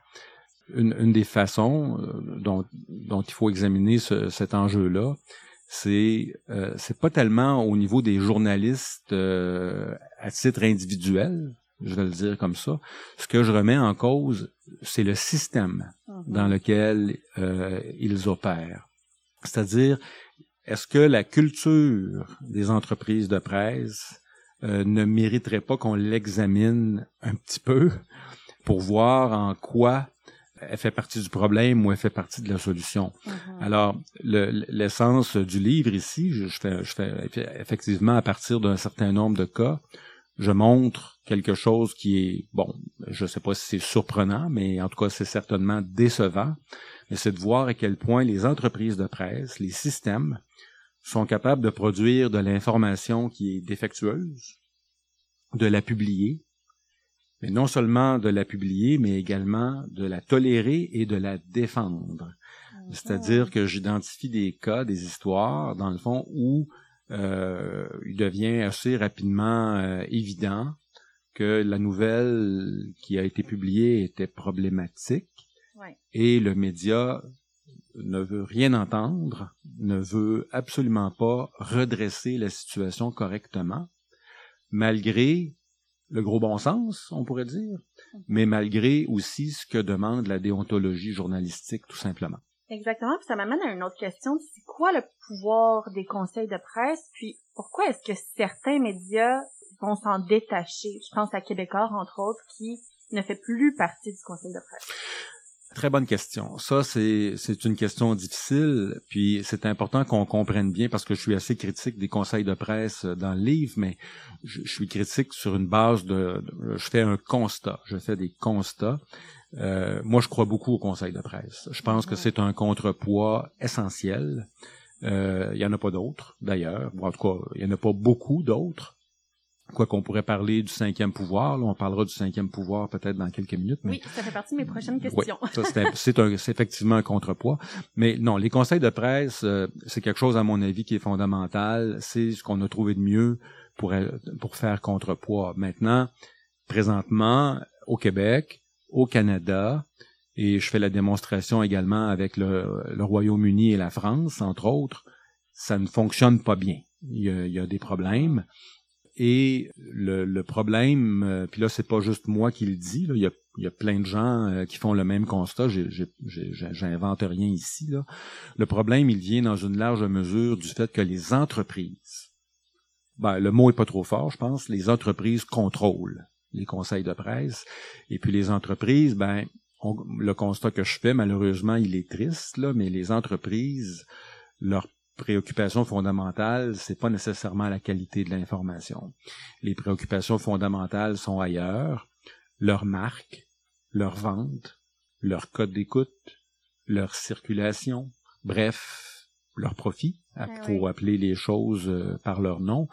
une, une, des façons euh, dont, dont, il faut examiner ce, cet enjeu-là, c'est euh, c'est pas tellement au niveau des journalistes euh, à titre individuel, je vais le dire comme ça. Ce que je remets en cause, c'est le système mhm. dans lequel euh, ils opèrent. C'est-à-dire, est-ce que la culture des entreprises de presse euh, ne mériterait pas qu'on l'examine un petit peu pour voir en quoi elle fait partie du problème ou elle fait partie de la solution? Mm-hmm. Alors, l'essence du livre ici, je, fais, je fais effectivement à partir d'un certain nombre de cas, je montre quelque chose qui est, bon, je sais pas si c'est surprenant, mais en tout cas, c'est certainement décevant, mais c'est de voir à quel point les entreprises de presse, les systèmes, sont capables de produire de l'information qui est défectueuse, de la publier, mais non seulement de la publier, mais également de la tolérer et de la défendre. Mhm. C'est-à-dire que j'identifie des cas, des histoires, dans le fond, où il devient assez rapidement euh, évident que la nouvelle qui a été publiée était problématique et le média ne veut rien entendre, ne veut absolument pas redresser la situation correctement, malgré le gros bon sens, on pourrait dire, mhm. mais malgré aussi ce que demande la déontologie journalistique, tout simplement. Exactement, puis ça m'amène à une autre question. C'est quoi le pouvoir des conseils de presse, puis pourquoi est-ce que certains médias vont s'en détacher? Je pense à Québécois, entre autres, qui ne fait plus partie du conseil de presse. Très bonne question. Ça, c'est, c'est une question difficile, puis c'est important qu'on comprenne bien parce que je suis assez critique des conseils de presse dans le livre, mais je, suis critique sur une base de, je fais un constat, je fais des constats. Euh, moi, je crois beaucoup au conseil de presse. Je pense que c'est un contrepoids essentiel. Euh, il y en a pas d'autres, d'ailleurs. en tout cas, il y en a pas beaucoup d'autres. Quoi qu'on pourrait parler du cinquième pouvoir, là, on parlera du cinquième pouvoir peut-être dans quelques minutes. Mais... Oui, ça fait partie de mes prochaines questions. c'est effectivement un contrepoids. Mais non, les conseils de presse, euh, c'est quelque chose à mon avis qui est fondamental. C'est ce qu'on a trouvé de mieux pour pour faire contrepoids. Maintenant, présentement, au Québec, au Canada, et je fais la démonstration également avec le, Royaume-Uni et la France, entre autres, ça ne fonctionne pas bien. Il y a, des problèmes. Et le, problème, euh, puis là c'est pas juste moi qui le dis, là, il, y a, il y a plein de gens euh, qui font le même constat. J'invente rien ici. Là. Le problème, il vient dans une large mesure du fait que les entreprises, ben, le mot est pas trop fort, je pense, les entreprises contrôlent les conseils de presse. Et puis les entreprises, ben, le constat que je fais, malheureusement, il est triste, là, mais les entreprises, leur préoccupations fondamentales, c'est pas nécessairement la qualité de l'information. Les préoccupations fondamentales sont ailleurs, leur marque, leur vente, leur code d'écoute, leur circulation, bref, leur profit, pour ah appeler les choses euh, par leur nom.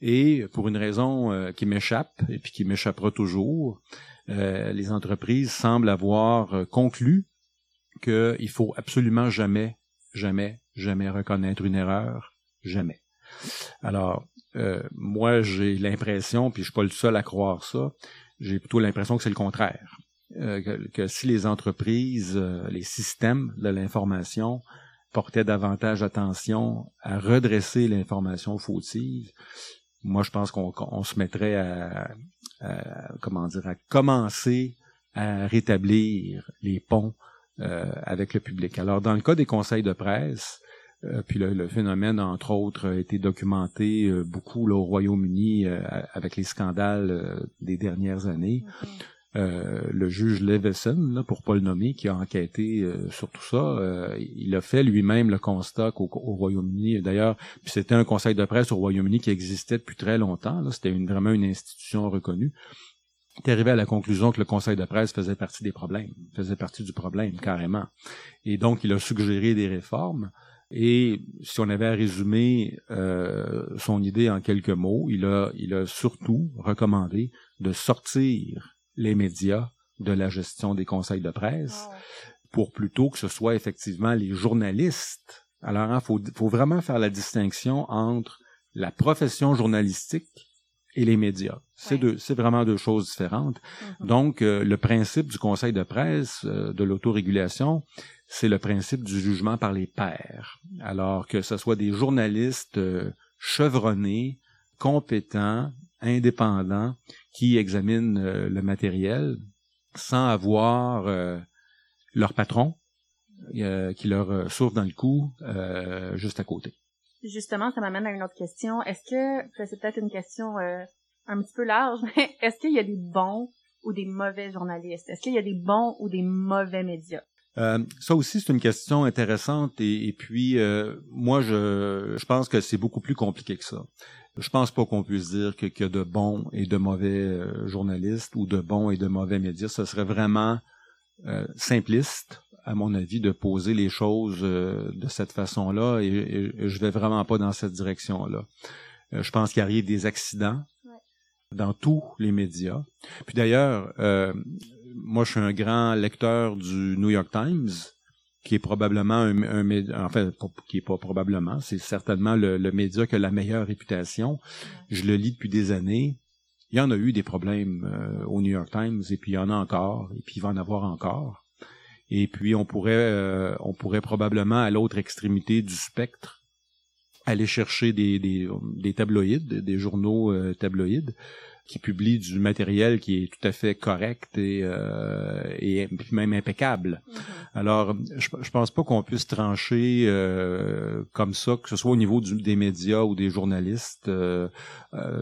Et pour une raison euh, qui m'échappe et puis qui m'échappera toujours, euh, les entreprises semblent avoir conclu qu'il faut absolument jamais, jamais jamais reconnaître une erreur, jamais. Alors, moi, j'ai l'impression, puis je suis pas le seul à croire ça, j'ai plutôt l'impression que c'est le contraire. Que, que, si les entreprises, les systèmes de l'information portaient davantage attention à redresser l'information fautive, moi, je pense qu'on on se mettrait à, comment dire, à commencer à rétablir les ponts euh, avec le public. Alors, dans le cas des conseils de presse, euh, puis le, le, phénomène, entre autres, a été documenté euh, beaucoup au Royaume-Uni avec les scandales des dernières années. Le juge Leveson, pour pas le nommer, qui a enquêté sur tout ça, il a fait lui-même le constat qu'au Royaume-Uni, d'ailleurs, c'était un conseil de presse au Royaume-Uni qui existait depuis très longtemps. C'était vraiment une institution reconnue est arrivé à la conclusion que le conseil de presse faisait partie des problèmes, faisait partie du problème carrément. Et donc, il a suggéré des réformes. Et si on avait à résumer euh, son idée en quelques mots, il a, il a surtout recommandé de sortir les médias de la gestion des conseils de presse pour plutôt que ce soit effectivement les journalistes. Alors, il hein, faut, faut vraiment faire la distinction entre la profession journalistique et les médias. C'est deux, c'est vraiment deux choses différentes. Mm-hmm. Donc, euh, le principe du conseil de presse, euh, de l'autorégulation, c'est le principe du jugement par les pairs. Alors que ce soit des journalistes euh, chevronnés, compétents, indépendants, qui examinent le matériel sans avoir leur patron qui leur souffle dans le cou juste à côté. Justement, ça m'amène à une autre question. Est-ce que, c'est peut-être une question euh, un petit peu large, mais est-ce qu'il y a des bons ou des mauvais journalistes? Est-ce qu'il y a des bons ou des mauvais médias? Euh, ça aussi, c'est une question intéressante et, puis euh, moi, je, je pense que c'est beaucoup plus compliqué que ça. Je pense pas qu'on puisse dire qu'il y a de bons et de mauvais journalistes ou de bons et de mauvais médias. Ce serait vraiment simpliste à mon avis, de poser les choses euh, de cette façon-là et, et, je vais vraiment pas dans cette direction-là. Euh, je pense qu'il arrive des accidents dans tous les médias. Puis d'ailleurs, euh, moi, je suis un grand lecteur du New York Times, qui est probablement un, un enfin, qui est pas probablement, c'est certainement le, le, média qui a la meilleure réputation. Je le lis depuis des années. Il y en a eu des problèmes au New York Times, et puis il y en a encore, et puis il va en avoir encore. Et puis on pourrait, euh, on pourrait probablement à l'autre extrémité du spectre aller chercher des, des, des tabloïds, des journaux euh, tabloïds qui publient du matériel qui est tout à fait correct et, euh, et même impeccable. Mm-hmm. Alors, je, je pense pas qu'on puisse trancher euh, comme ça, que ce soit au niveau du, des médias ou des journalistes. Euh,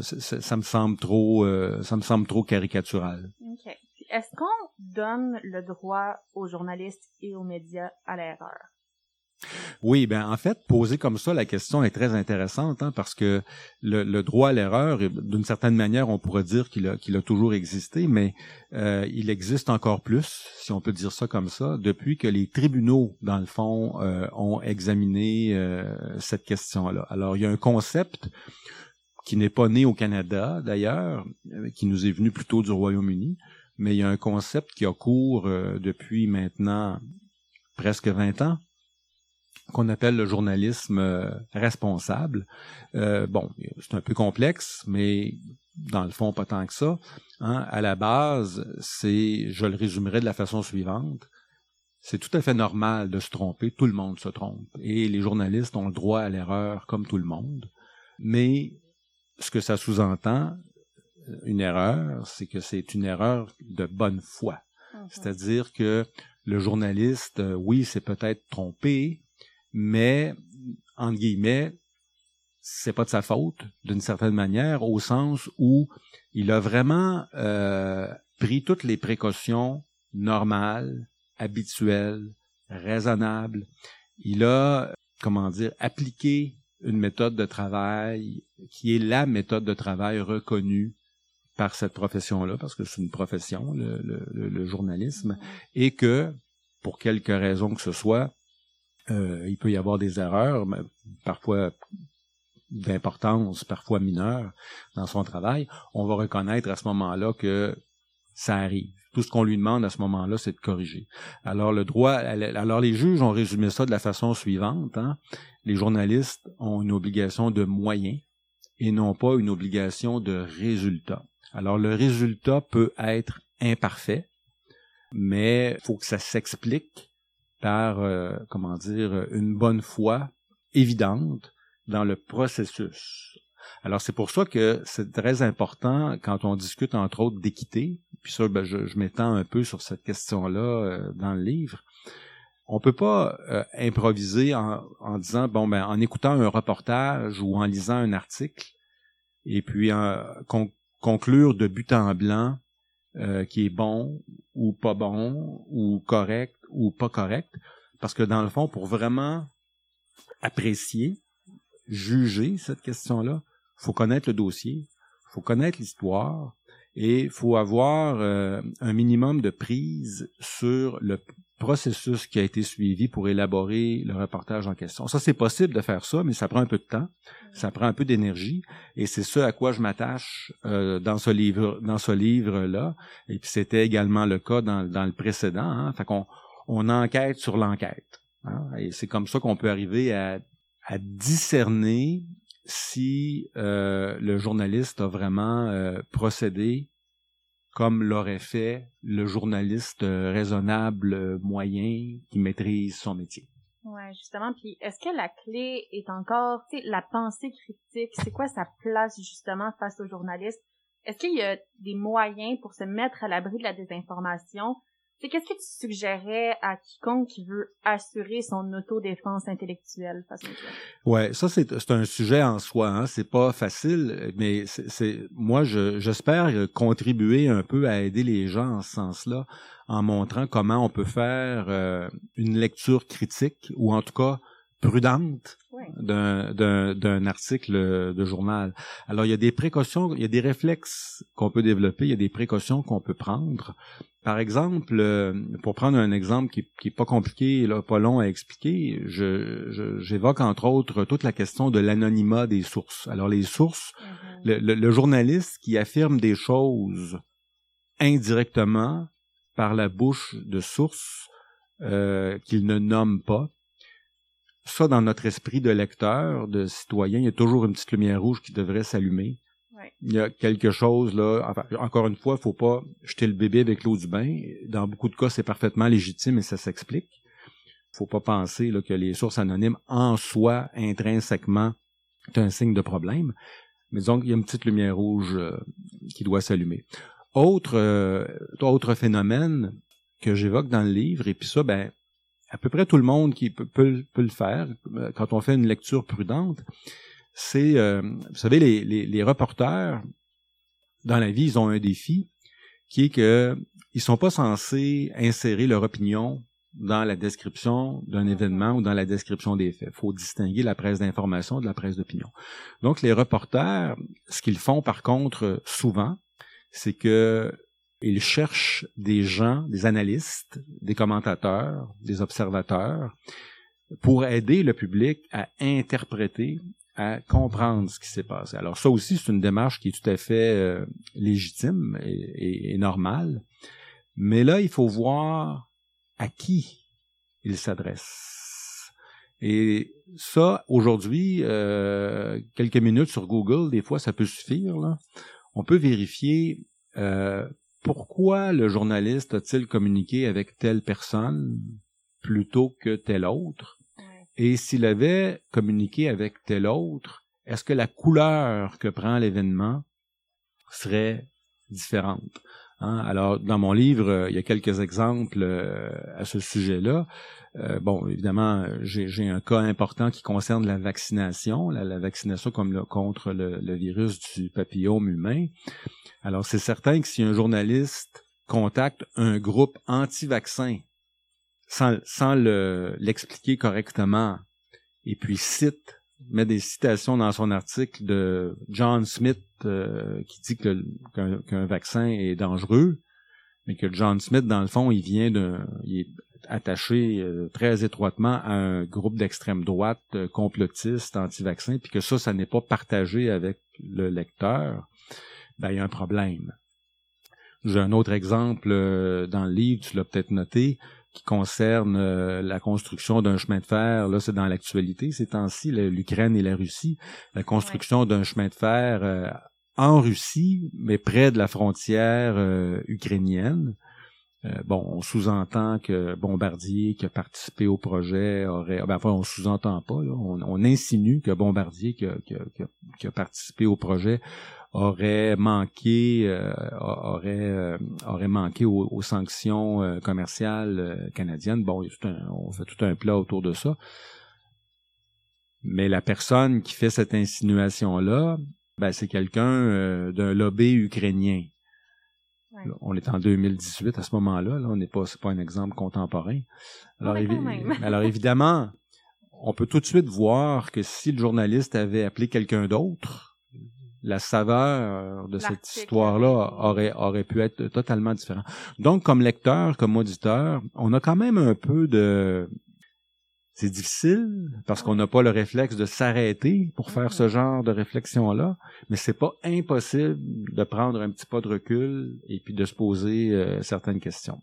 ça, ça, me semble trop, ça me semble trop caricatural. Okay. Est-ce qu'on donne le droit aux journalistes et aux médias à l'erreur? Oui, ben en fait, poser comme ça la question est très intéressante hein, parce que le, droit à l'erreur, d'une certaine manière, on pourrait dire qu'il a, toujours existé, mais euh, il existe encore plus, si on peut dire ça comme ça, depuis que les tribunaux, dans le fond, euh, ont examiné euh, cette question-là. Alors, il y a un concept qui n'est pas né au Canada, d'ailleurs, qui nous est venu plutôt du Royaume-Uni, mais il y a un concept qui a cours depuis maintenant presque 20 ans qu'on appelle le journalisme euh, responsable. Euh, bon, c'est un peu complexe, mais dans le fond, pas tant que ça. Hein. À la base, c'est, je le résumerai de la façon suivante, c'est tout à fait normal de se tromper, tout le monde se trompe, et les journalistes ont le droit à l'erreur comme tout le monde. Mais ce que ça sous-entend, une erreur, c'est que c'est une erreur de bonne foi. Mhm. C'est-à-dire que le journaliste, euh, oui, c'est peut-être trompé, mais, entre guillemets, c'est pas de sa faute, d'une certaine manière, au sens où il a vraiment euh, pris toutes les précautions normales, habituelles, raisonnables. Il a, comment dire, appliqué une méthode de travail qui est la méthode de travail reconnue par cette profession-là, parce que c'est une profession, le, le, le journalisme, et que, pour quelque raison que ce soit, euh, il peut y avoir des erreurs, parfois d'importance, parfois mineures, dans son travail. On va reconnaître à ce moment-là que ça arrive. Tout ce qu'on lui demande à ce moment-là, c'est de corriger. Alors le droit, alors les juges ont résumé ça de la façon suivante. Hein. Les journalistes ont une obligation de moyens et non pas une obligation de résultat. Alors le résultat peut être imparfait, mais faut que ça s'explique par, euh, comment dire, une bonne foi évidente dans le processus. Alors c'est pour ça que c'est très important quand on discute entre autres d'équité, puis ça ben, je, m'étends un peu sur cette question-là euh, dans le livre. On peut pas euh, improviser en, disant bon ben en écoutant un reportage ou en lisant un article et puis conclure de but en blanc euh, qui est bon ou pas bon ou correct ou pas correct parce que dans le fond pour vraiment apprécier juger cette question-là, faut connaître le dossier, faut connaître l'histoire et faut avoir euh, un minimum de prise sur le processus qui a été suivi pour élaborer le reportage en question. Ça, c'est possible de faire ça, mais ça prend un peu de temps, ça prend un peu d'énergie, et c'est ce à quoi je m'attache euh, dans ce livre, dans ce livre-là. Et puis c'était également le cas dans, dans le précédent. Hein. Fait qu'on on enquête sur l'enquête. Hein. Et c'est comme ça qu'on peut arriver à discerner si euh, le journaliste a vraiment euh, procédé comme l'aurait fait le journaliste euh, raisonnable moyen qui maîtrise son métier. Ouais, justement. Puis, est-ce que la clé est encore, tu sais, la pensée critique? C'est quoi sa place justement face au journaliste? Est-ce qu'il y a des moyens pour se mettre à l'abri de la désinformation? C'est qu'est-ce que tu suggérais à quiconque qui veut assurer son autodéfense intellectuelle face Ouais, ça c'est un sujet en soi. Hein. C'est pas facile, mais c'est moi je j'espère contribuer un peu à aider les gens en ce sens-là en montrant comment on peut faire euh, une lecture critique ou en tout cas prudente d'un article de journal. Alors, il y a des précautions, il y a des réflexes qu'on peut développer, il y a des précautions qu'on peut prendre. Par exemple, euh, pour prendre un exemple qui, qui est pas compliqué, là, pas long à expliquer, j'évoque entre autres toute la question de l'anonymat des sources. Alors, les sources, mm-hmm. le, journaliste qui affirme des choses indirectement par la bouche de sources euh, qu'il ne nomme pas, ça, dans notre esprit de lecteur, de citoyen, il y a toujours une petite lumière rouge qui devrait s'allumer. Il y a quelque chose là. Enfin, encore une fois, il faut pas jeter le bébé avec l'eau du bain. Dans beaucoup de cas, c'est parfaitement légitime et ça s'explique. Faut pas penser là, que les sources anonymes en soi, intrinsèquement, c'est un signe de problème. Mais donc, il y a une petite lumière rouge euh, qui doit s'allumer. Autre, euh, autre phénomène que j'évoque dans le livre, et puis ça, ben, à peu près tout le monde qui peut, le faire euh, quand on fait une lecture prudente, c'est, euh, vous savez, les, reporters, dans la vie, ils ont un défi qui est que ils sont pas censés insérer leur opinion dans la description d'un événement ou dans la description des faits. Il faut distinguer la presse d'information de la presse d'opinion. Donc, les reporters, ce qu'ils font par contre souvent, c'est que il cherche des gens, des analystes, des commentateurs, des observateurs pour aider le public à interpréter, à comprendre ce qui s'est passé. Alors ça aussi, c'est une démarche qui est tout à fait euh, légitime et, normale. Mais là, il faut voir à qui il s'adresse. Et ça, aujourd'hui, euh, quelques minutes sur Google, des fois, ça peut suffire. Là. On peut vérifier euh, pourquoi le journaliste a-t-il communiqué avec telle personne plutôt que telle autre? Et s'il avait communiqué avec telle autre, est-ce que la couleur que prend l'événement serait différente? Hein? Alors, dans mon livre, euh, il y a quelques exemples euh, à ce sujet-là. Euh, bon, évidemment, j'ai un cas important qui concerne la vaccination, la, vaccination comme contre le, virus du papillome humain. Alors, c'est certain que si un journaliste contacte un groupe anti-vaccin sans, sans l'expliquer correctement et puis cite met des citations dans son article de John Smith euh, qui dit qu'un vaccin est dangereux, mais que John Smith, dans le fond, il vient de, il est attaché euh, très étroitement à un groupe d'extrême droite euh, complotiste anti-vaccin, puis que ça, ça n'est pas partagé avec le lecteur, ben il y a un problème. J'ai un autre exemple euh, dans le livre, tu l'as peut-être noté, qui concerne euh, la construction d'un chemin de fer. Là, c'est dans l'actualité ces temps-ci, l'Ukraine et la Russie. La construction d'un chemin de fer euh, en Russie, mais près de la frontière ukrainienne. bon, on sous-entend que Bombardier, qui a participé au projet, aurait... Ben, enfin, on sous-entend pas. on, insinue que Bombardier, qui qui a participé au projet, aurait manqué euh, aurait euh, aurait manqué aux, sanctions euh, commerciales canadiennes. Bon, on fait tout un plat autour de ça. Mais la personne qui fait cette insinuation là, ben, c'est quelqu'un d'un lobby ukrainien. On est en 2018 à ce moment-là. Là, on n'est pas, c'est pas un exemple contemporain. Alors, alors évidemment, on peut tout de suite voir que si le journaliste avait appelé quelqu'un d'autre, la saveur de cette histoire-là aurait, aurait pu être totalement différente. Donc, comme lecteur, comme auditeur, on a quand même un peu de... C'est difficile parce qu'on n'a pas le réflexe de s'arrêter pour faire ce genre de réflexion-là, mais c'est pas impossible de prendre un petit pas de recul et puis de se poser euh, certaines questions.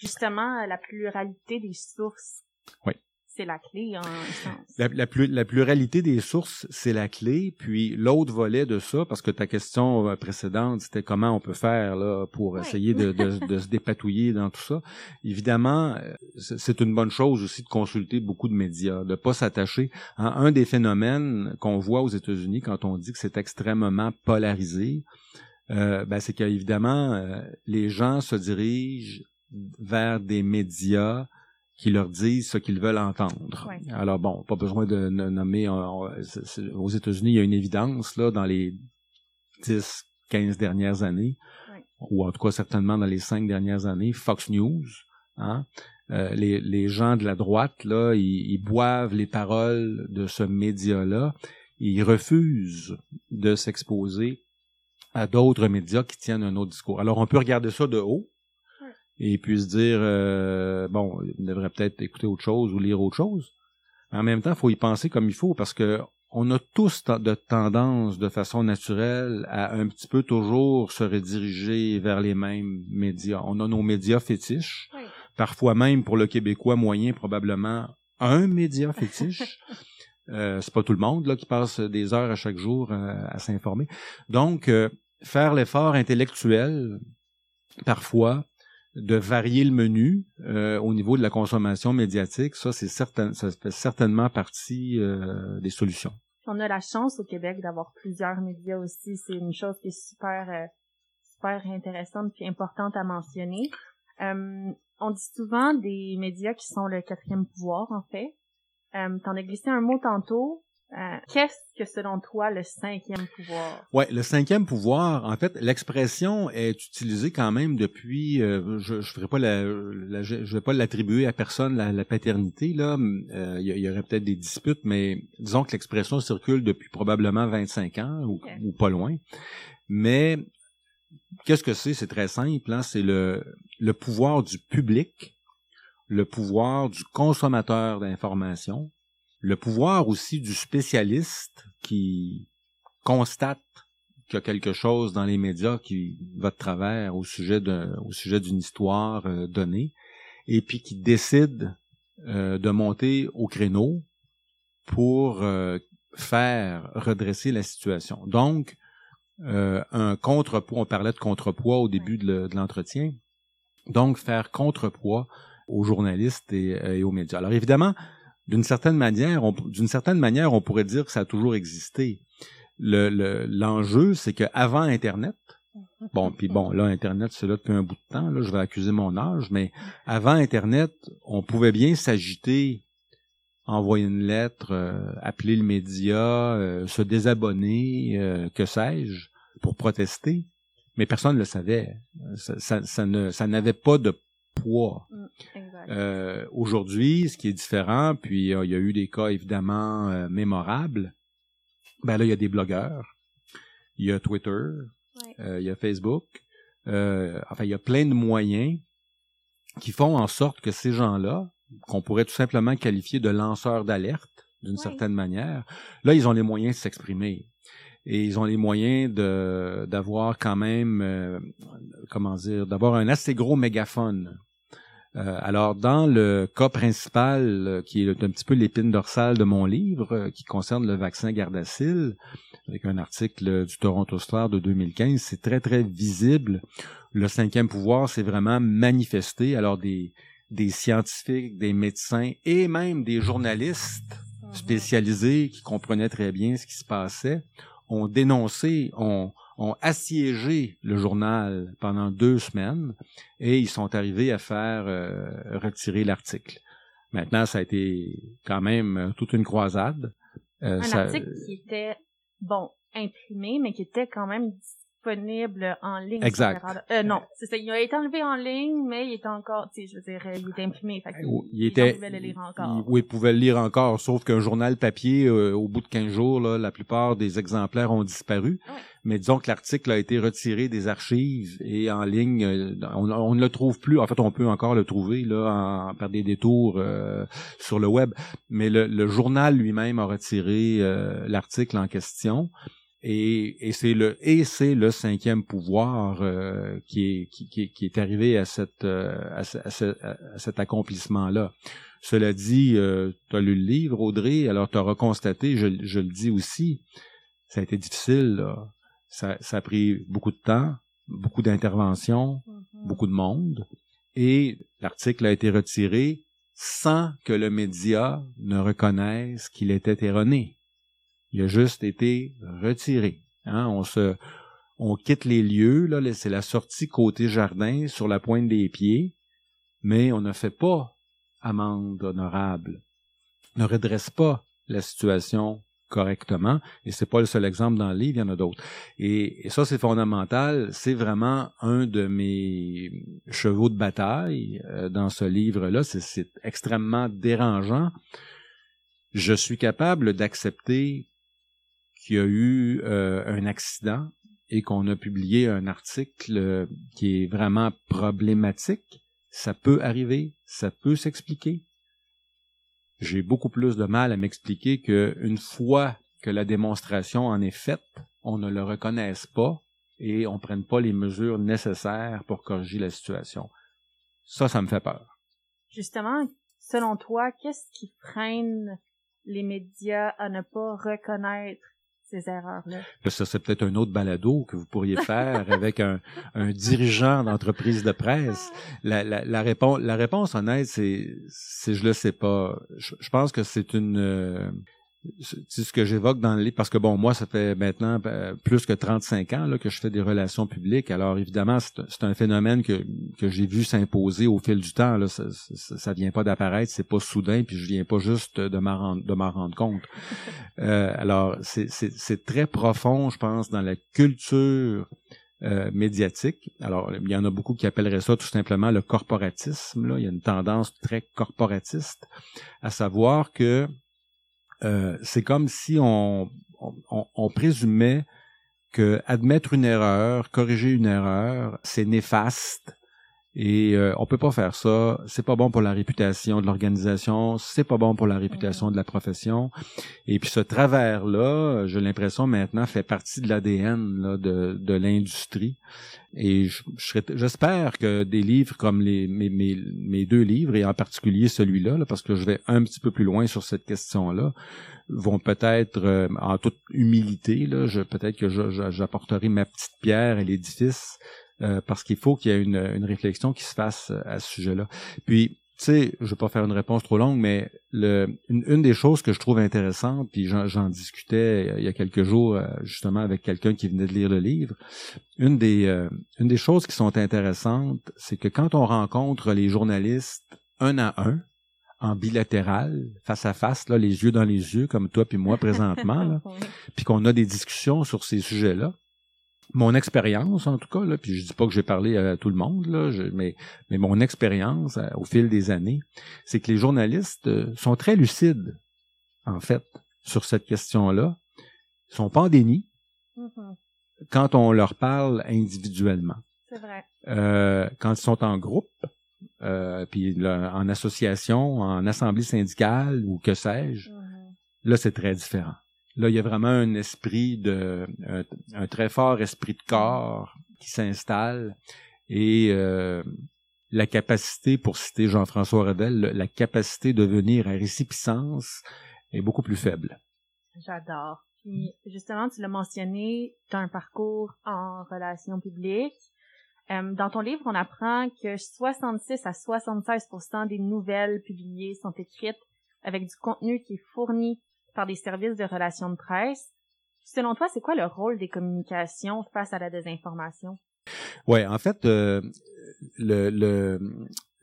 Justement, la pluralité des sources. Oui c'est la clé en sens. La, la, pluralité des sources, c'est la clé. Puis l'autre volet de ça, parce que ta question euh, précédente, c'était comment on peut faire là pour essayer de, de, se dépatouiller dans tout ça. Évidemment, euh, c'est une bonne chose aussi de consulter beaucoup de médias, de pas s'attacher. Un des phénomènes qu'on voit aux États-Unis quand on dit que c'est extrêmement polarisé, euh, ben, c'est qu'évidemment, euh, les gens se dirigent vers des médias qui leur disent ce qu'ils veulent entendre. Alors bon, pas besoin de nommer. aux États-Unis, il y a une évidence là dans les 10, 15 dernières années, ou en tout cas certainement dans les cinq dernières années, Fox News. Hein, euh, les, les gens de la droite là, ils, ils boivent les paroles de ce média-là. Ils refusent de s'exposer à d'autres médias qui tiennent un autre discours. Alors on peut regarder ça de haut, et puis se dire euh, bon, il devrait peut-être écouter autre chose ou lire autre chose. en même temps, il faut y penser comme il faut parce que on a tous de tendance de façon naturelle à un petit peu toujours se rediriger vers les mêmes médias. On a nos médias fétiches. Parfois même pour le Québécois moyen, probablement un média fétiche. euh, c'est pas tout le monde là qui passe des heures à chaque jour euh, à s'informer. Donc, euh, faire l'effort intellectuel, parfois, de varier le menu euh, au niveau de la consommation médiatique, ça c'est certain, ça fait certainement partie euh, des solutions. On a la chance au Québec d'avoir plusieurs médias aussi, c'est une chose qui est super euh, super intéressante puis importante à mentionner. on dit souvent des médias qui sont le quatrième pouvoir en fait. Euh, T'en as glissé un mot tantôt. Euh, qu'est-ce que selon toi le cinquième pouvoir? Ouais, le cinquième pouvoir, en fait, l'expression est utilisée quand même depuis. Euh, je, je ferai pas la, je vais pas l'attribuer à personne la, paternité là. Euh, il y, aurait peut-être des disputes, mais disons que l'expression circule depuis probablement 25 ans ou, ou pas loin. Mais qu'est-ce que c'est? C'est très simple. Hein? C'est le le pouvoir du public, le pouvoir du consommateur d'information le pouvoir aussi du spécialiste qui constate qu'il y a quelque chose dans les médias qui va de travers au sujet d'une histoire euh, donnée et puis qui décide euh, de monter au créneau pour euh, faire redresser la situation. Donc un contrepoids, on parlait de contrepoids au début de l'entretien. Donc faire contrepoids aux journalistes et aux médias. Alors évidemment, d'une certaine manière, d'une certaine manière, on pourrait dire que ça a toujours existé. Le, l'enjeu, c'est qu'avant Internet, bon, puis bon, là, Internet, c'est là depuis un bout de temps, là, je vais accuser mon âge, mais avant Internet, on pouvait bien s'agiter, envoyer une lettre, euh, appeler le média, euh, se désabonner, euh, que sais-je, pour protester, mais personne ne le savait. Ça, ça, ça n'avait pas de poids. Mm, euh, Aujourd'hui, ce qui est différent, puis euh, il y a eu des cas évidemment euh, mémorables, ben là, il y a des blogueurs, il y a Twitter, il y a Facebook, enfin, il y a plein de moyens qui font en sorte que ces gens-là, qu'on pourrait tout simplement qualifier de lanceurs d'alerte, d'une certaine manière, là, ils ont les moyens de s'exprimer et ils ont les moyens de d'avoir quand même comment dire, d'avoir un assez gros mégaphone. Euh, alors, dans le cas principal, euh, qui est un petit peu l'épine dorsale de mon livre, euh, qui concerne le vaccin Gardasil, avec un article du Toronto Star de 2015, c'est très, très visible. Le cinquième pouvoir s'est vraiment manifesté. Alors, des, des scientifiques, des médecins et même des journalistes mhm. spécialisés qui comprenaient très bien ce qui se passait ont dénoncé, ont, ont assiégé le journal pendant deux semaines et ils sont arrivés à faire euh, retirer l'article. Maintenant, ça a été quand même euh, toute une croisade. Euh, un article qui était, bon, imprimé, mais qui était quand même disponible en ligne. Exact. Euh, non, c'est ça. Il a été enlevé en ligne, mais il est encore, tu sais, je veux dire, il était imprimé. Fait il, était, pouvait le lire encore. oui, il pouvait le lire encore, sauf qu'un journal papier, euh, au bout de 15 jours, là, la plupart des exemplaires ont disparu. Mais disons que l'article a été retiré des archives et en ligne, euh, on, ne le trouve plus. En fait, on peut encore le trouver là en, par des détours sur le web. Mais le, le journal lui-même a retiré l'article en question. Et, et c'est le et c'est le cinquième pouvoir euh, qui, est, qui, qui, est arrivé à cette euh, à, cet accomplissement là. Cela dit, euh, tu as lu le livre, Audrey, alors tu auras constaté, je, je, le dis aussi, ça a été difficile. Là. Ça, ça a pris beaucoup de temps, beaucoup d'interventions, mm-hmm. beaucoup de monde, et l'article a été retiré sans que le média ne reconnaisse qu'il était erroné. Il a juste été retiré. Hein? On se, on quitte les lieux, là, c'est la sortie côté jardin sur la pointe des pieds, mais on ne fait pas amende honorable. On ne redresse pas la situation correctement. Et c'est pas le seul exemple dans le livre, il y en a d'autres. Et, ça, c'est fondamental. C'est vraiment un de mes chevaux de bataille euh, dans ce livre-là. C'est extrêmement dérangeant. Je suis capable d'accepter qu'il y a eu euh, un accident et qu'on a publié un article euh, qui est vraiment problématique, ça peut arriver, ça peut s'expliquer. J'ai beaucoup plus de mal à m'expliquer qu'une fois que la démonstration en est faite, on ne le reconnaisse pas et on ne prenne pas les mesures nécessaires pour corriger la situation. Ça, ça me fait peur. Justement, selon toi, qu'est-ce qui freine les médias à ne pas reconnaître ces erreurs-là. Ça, c'est peut-être un autre balado que vous pourriez faire avec un, un dirigeant d'entreprise de presse. La, la, la, réponse, la réponse honnête, c'est, c'est je le sais pas. Je, je pense que c'est une, euh, c'est ce que j'évoque dans le livre, parce que bon, moi, ça fait maintenant euh, plus que 35 ans là, que je fais des relations publiques. Alors évidemment, c'est un phénomène que, que j'ai vu s'imposer au fil du temps. Là. Ça, ça, vient pas d'apparaître, c'est pas soudain, puis je viens pas juste de m'en rendre, de m'en rendre compte. Euh, alors, c'est très profond, je pense, dans la culture euh, médiatique. Alors, il y en a beaucoup qui appelleraient ça tout simplement le corporatisme. Là. Il y a une tendance très corporatiste, à savoir que euh, c'est comme si on, on, on, présumait que admettre une erreur, corriger une erreur, c'est néfaste et euh, on peut pas faire ça. C'est pas bon pour la réputation de l'organisation. C'est pas bon pour la réputation de la profession. Et puis ce travers-là, j'ai l'impression maintenant fait partie de l'ADN de, de l'industrie. Et j'espère que des livres comme les, mes, mes, mes, deux livres, et en particulier celui-là, parce que je vais un petit peu plus loin sur cette question-là, vont peut-être, euh, en toute humilité, là, peut-être que j'apporterai ma petite pierre à l'édifice euh, parce qu'il faut qu'il y ait une, une, réflexion qui se fasse euh, à ce sujet-là. Puis, tu sais, je vais pas faire une réponse trop longue, mais le, une, des choses que je trouve intéressante, puis j'en discutais il y a quelques jours euh, justement avec quelqu'un qui venait de lire le livre, une des, une des choses qui sont intéressantes, c'est que quand on rencontre les journalistes un à un, en bilatéral, face à face, là, les yeux dans les yeux, comme toi puis moi présentement, là, puis qu'on a des discussions sur ces sujets-là, mon expérience en tout cas là, puis je dis pas que j'ai parlé à tout le monde là, mais mais mon expérience euh, au fil des années, c'est que les journalistes euh, sont très lucides en fait sur cette question-là. Ils sont pas en déni mm-hmm. quand on leur parle individuellement. C'est vrai. Euh, quand ils sont en groupe, euh, puis en association, en assemblée syndicale ou que sais-je, mm-hmm. là c'est très différent. Là, il y a vraiment un esprit de, un, très fort esprit de corps qui s'installe et euh, la capacité, pour citer Jean-François Rebel, la capacité de venir à récipicence est beaucoup plus faible. J'adore. Puis justement, tu l'as mentionné, tu as un parcours en relations publiques. Euh, dans ton livre, on apprend que 66 à 76 des nouvelles publiées sont écrites avec du contenu qui est fourni par des services de relations de presse. Selon toi, c'est quoi le rôle des communications face à la désinformation? Ouais, en fait, euh, le, le,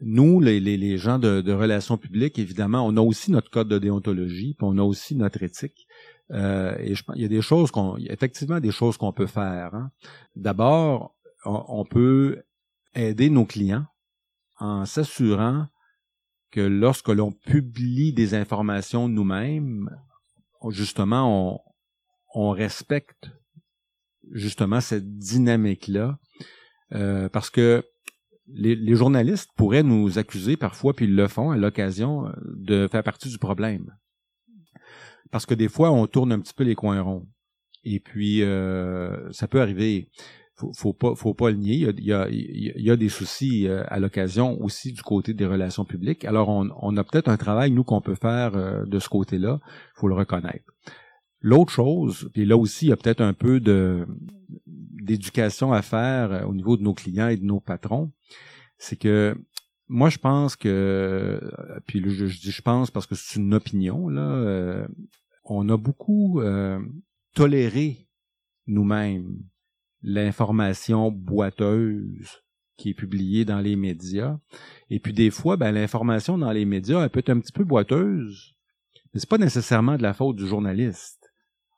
nous, les, gens de, de, relations publiques, évidemment, on a aussi notre code de déontologie, puis on a aussi notre éthique. Euh, et je, il y a des choses qu'on, effectivement, des choses qu'on peut faire. Hein. D'abord, on, peut aider nos clients en s'assurant que lorsque l'on publie des informations nous-mêmes, justement, on, respecte justement cette dynamique-là, euh, parce que les, journalistes pourraient nous accuser parfois, puis ils le font à l'occasion, de faire partie du problème. Parce que des fois, on tourne un petit peu les coins ronds. Et puis, euh, ça peut arriver faut, faut pas faut pas le nier. Il y a, il y a, des soucis euh, à l'occasion aussi du côté des relations publiques. Alors on, on a peut-être un travail nous qu'on peut faire euh, de ce côté-là. Il faut le reconnaître. L'autre chose, puis là aussi il y a peut-être un peu de d'éducation à faire euh, au niveau de nos clients et de nos patrons, c'est que moi je pense que puis je, je dis je pense parce que c'est une opinion là, on a beaucoup toléré nous-mêmes l'information boiteuse qui est publiée dans les médias. Et puis des fois, ben, l'information dans les médias, elle peut être un petit peu boiteuse, mais c'est pas nécessairement de la faute du journaliste.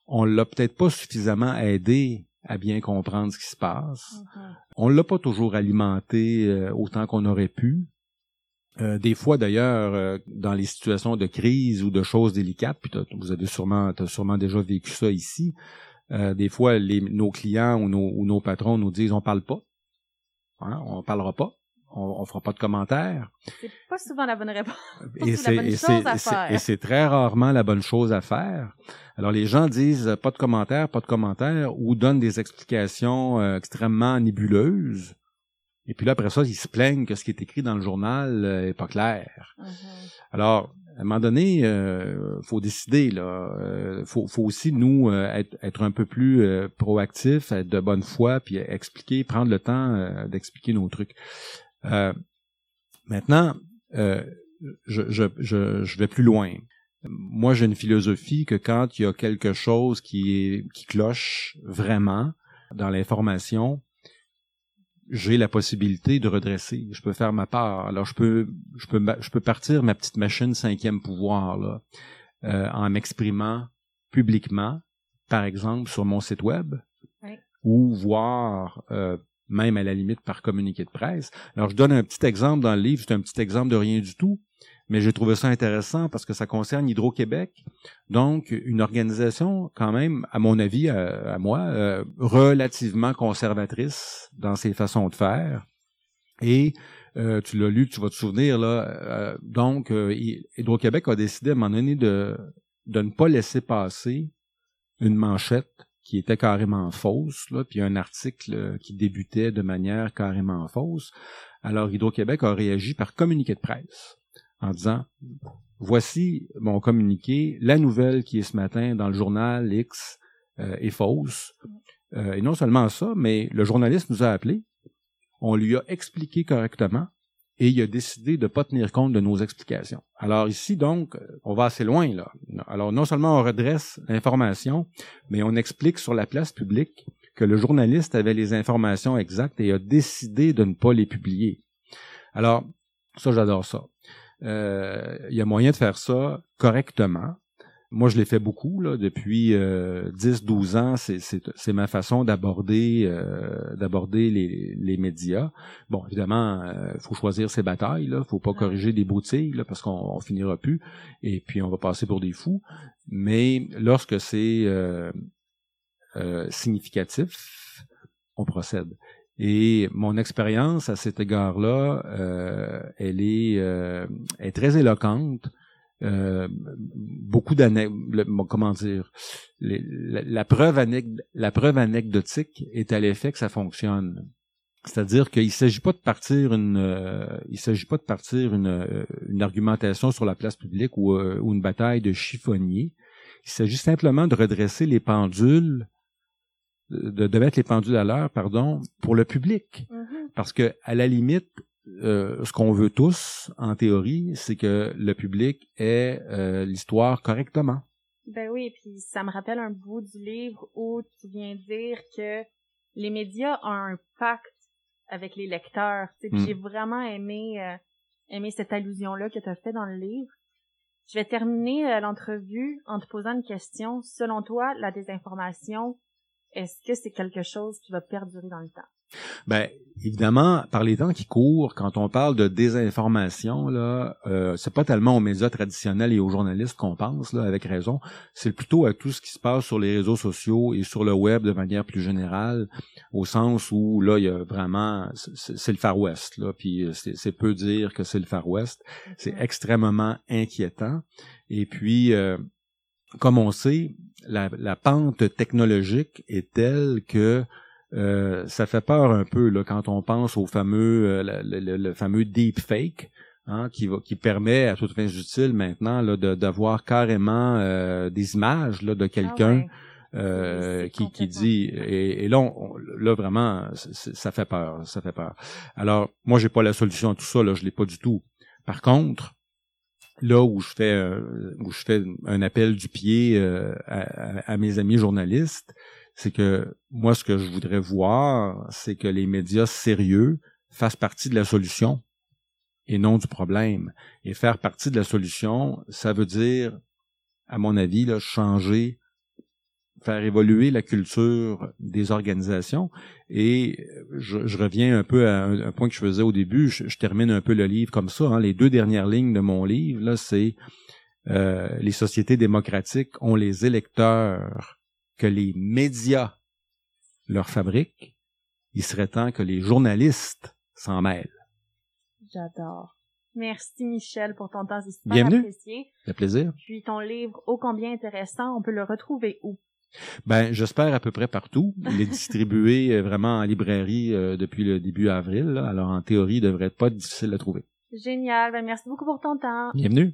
On l'a peut-être pas suffisamment aidé à bien comprendre ce qui se passe. Mm-hmm. On l'a pas toujours alimenté euh, autant qu'on aurait pu. Euh, des fois d'ailleurs, euh, dans les situations de crise ou de choses délicates, puis vous avez sûrement, as sûrement déjà vécu ça ici, euh, des fois, les, nos clients ou nos, ou nos, patrons nous disent on parle pas. Hein, on parlera pas. On, on fera pas de commentaires. C'est pas souvent la bonne réponse. et c'est très rarement la bonne chose à faire. Alors les gens disent pas de commentaires, pas de commentaires, ou donnent des explications euh, extrêmement nébuleuses. Et puis là, après ça, ils se plaignent que ce qui est écrit dans le journal euh, est pas clair. Mm-hmm. Alors, à un moment donné, euh, faut décider là. Euh, faut, faut aussi nous euh, être, être, un peu plus euh, proactifs, être de bonne foi, puis expliquer, prendre le temps d'expliquer nos trucs. maintenant, je, je, je, je vais plus loin. Moi, j'ai une philosophie que quand il y a quelque chose qui qui cloche vraiment dans l'information, j'ai la possibilité de redresser. Je peux faire ma part. Alors je peux, je peux, je peux partir ma petite machine cinquième pouvoir là, euh, en m'exprimant publiquement, par exemple sur mon site web, ou voir euh, même à la limite par communiqué de presse. Alors je donne un petit exemple dans le livre. C'est un petit exemple de rien du tout mais j'ai trouvé ça intéressant parce que ça concerne Hydro-Québec, donc une organisation quand même, à mon avis, à, moi, euh, relativement conservatrice dans ses façons de faire. Et euh, tu l'as lu, tu vas te souvenir là. Euh, donc, Hydro-Québec a décidé à un moment donné de ne pas laisser passer une manchette qui était carrément fausse, là, puis un article qui débutait de manière carrément fausse. Alors Hydro-Québec a réagi par communiqué de presse en disant voici mon communiqué, la nouvelle qui est ce matin dans le journal X euh, est fausse. Euh, et non seulement ça, mais le journaliste nous a appelé, on lui a expliqué correctement et il a décidé de ne pas tenir compte de nos explications. Alors ici, donc, on va assez loin, là. Alors non seulement on redresse l'information, mais on explique sur la place publique que le journaliste avait les informations exactes et a décidé de ne pas les publier. Alors, ça, j'adore ça. Euh, il y a moyen de faire ça correctement. Moi, je l'ai fait beaucoup là, depuis euh, 10-12 ans. C'est ma façon d'aborder euh, d'aborder les, les, médias. Bon, évidemment, il euh, faut choisir ses batailles. Là, faut pas corriger des boutilles là, parce qu'on finira plus. Et puis, on va passer pour des fous. Mais lorsque c'est euh, significatif, on procède. Et mon expérience à cet égard-là, euh, elle est, euh, est très éloquente. Euh, beaucoup d'anecdotes, comment dire, la, preuve la preuve anecdotique est à l'effet que ça fonctionne. C'est-à-dire qu'il ne s'agit pas de partir une, euh, il s'agit pas de partir une, euh, une argumentation sur la place publique ou, euh, ou une bataille de chiffonnier. Il s'agit simplement de redresser les pendules, de, de mettre les pendules à l'heure, pardon, pour le public. Mhm. Parce que à la limite, euh, ce qu'on veut tous, en théorie, c'est que le public ait euh, l'histoire correctement. Ben oui, puis ça me rappelle un bout du livre où tu viens dire que les médias ont un pacte avec les lecteurs. Mm. J'ai vraiment aimé euh, aimé cette allusion-là que tu as fait dans le livre. Je vais terminer l'entrevue en te posant une question. Selon toi, la désinformation, est-ce que c'est quelque chose qui va perdurer dans le temps? Ben, évidemment, par les temps qui courent, quand on parle de désinformation, là, euh, c'est pas tellement aux médias traditionnels et aux journalistes qu'on pense, là, avec raison. C'est plutôt à tout ce qui se passe sur les réseaux sociaux et sur le web de manière plus générale, au sens où là, il y a vraiment, c'est le Far West, là, puis c'est c'est peu dire que c'est le Far West. C'est extrêmement inquiétant. Et puis, euh, comme on sait, la, la pente technologique est telle que euh, ça fait peur un peu là quand on pense au fameux euh, le, le- le fameux deepfake hein, qui va qui permet à toutes fins utiles maintenant là de d'avoir carrément euh, des images là de quelqu'un Ah ouais. euh, qui, qui dit et, et là on- là vraiment ça fait peur ça fait peur. Alors moi j'ai pas la solution à tout ça là je l'ai pas du tout. Par contre là où je fais où je fais un appel du pied euh, à mes amis journalistes c'est que moi ce que je voudrais voir c'est que les médias sérieux fassent partie de la solution et non du problème. Et faire partie de la solution ça veut dire à mon avis là changer faire évoluer la culture des organisations. Et je, je reviens un peu à un, un point que je faisais au début. Je, je termine un peu le livre comme ça. hein. Les deux dernières lignes de mon livre, là, c'est euh, les sociétés démocratiques ont les électeurs que les médias leur fabriquent. Il serait temps que les journalistes s'en mêlent. J'adore. Merci Michel pour ton temps, c'est super Bienvenue. apprécié. Ça plaisir. Puis ton livre ô combien intéressant, on peut le retrouver où? Ben, j'espère à peu près partout. Il est distribué euh, vraiment en librairie euh, depuis le début avril. là. Alors, en théorie, il devrait pas être difficile à trouver. Génial. Ben, merci beaucoup pour ton temps. Bienvenue.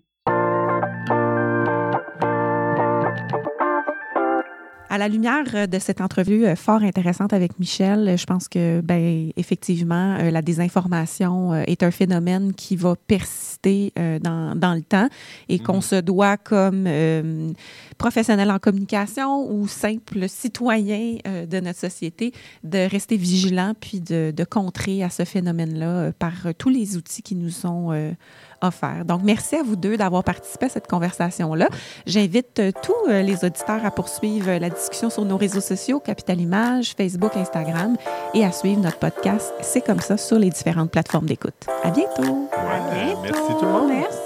À la lumière euh, de cette entrevue euh, fort intéressante avec Michel, je pense que, ben, effectivement, euh, la désinformation est un phénomène qui va persister dans, dans le temps et qu'on se doit, comme euh, professionnel en communication ou simple citoyen de notre société, de rester vigilant puis de, de contrer à ce phénomène-là par tous les outils qui nous sont euh, offerts. Donc, merci à vous deux d'avoir participé à cette conversation-là. J'invite euh, tous euh, les auditeurs à poursuivre euh, la discussion sur nos réseaux sociaux, Capital Image, Facebook, Instagram, et à suivre notre podcast C'est comme ça sur les différentes plateformes d'écoute. À bientôt! Ouais, À bientôt.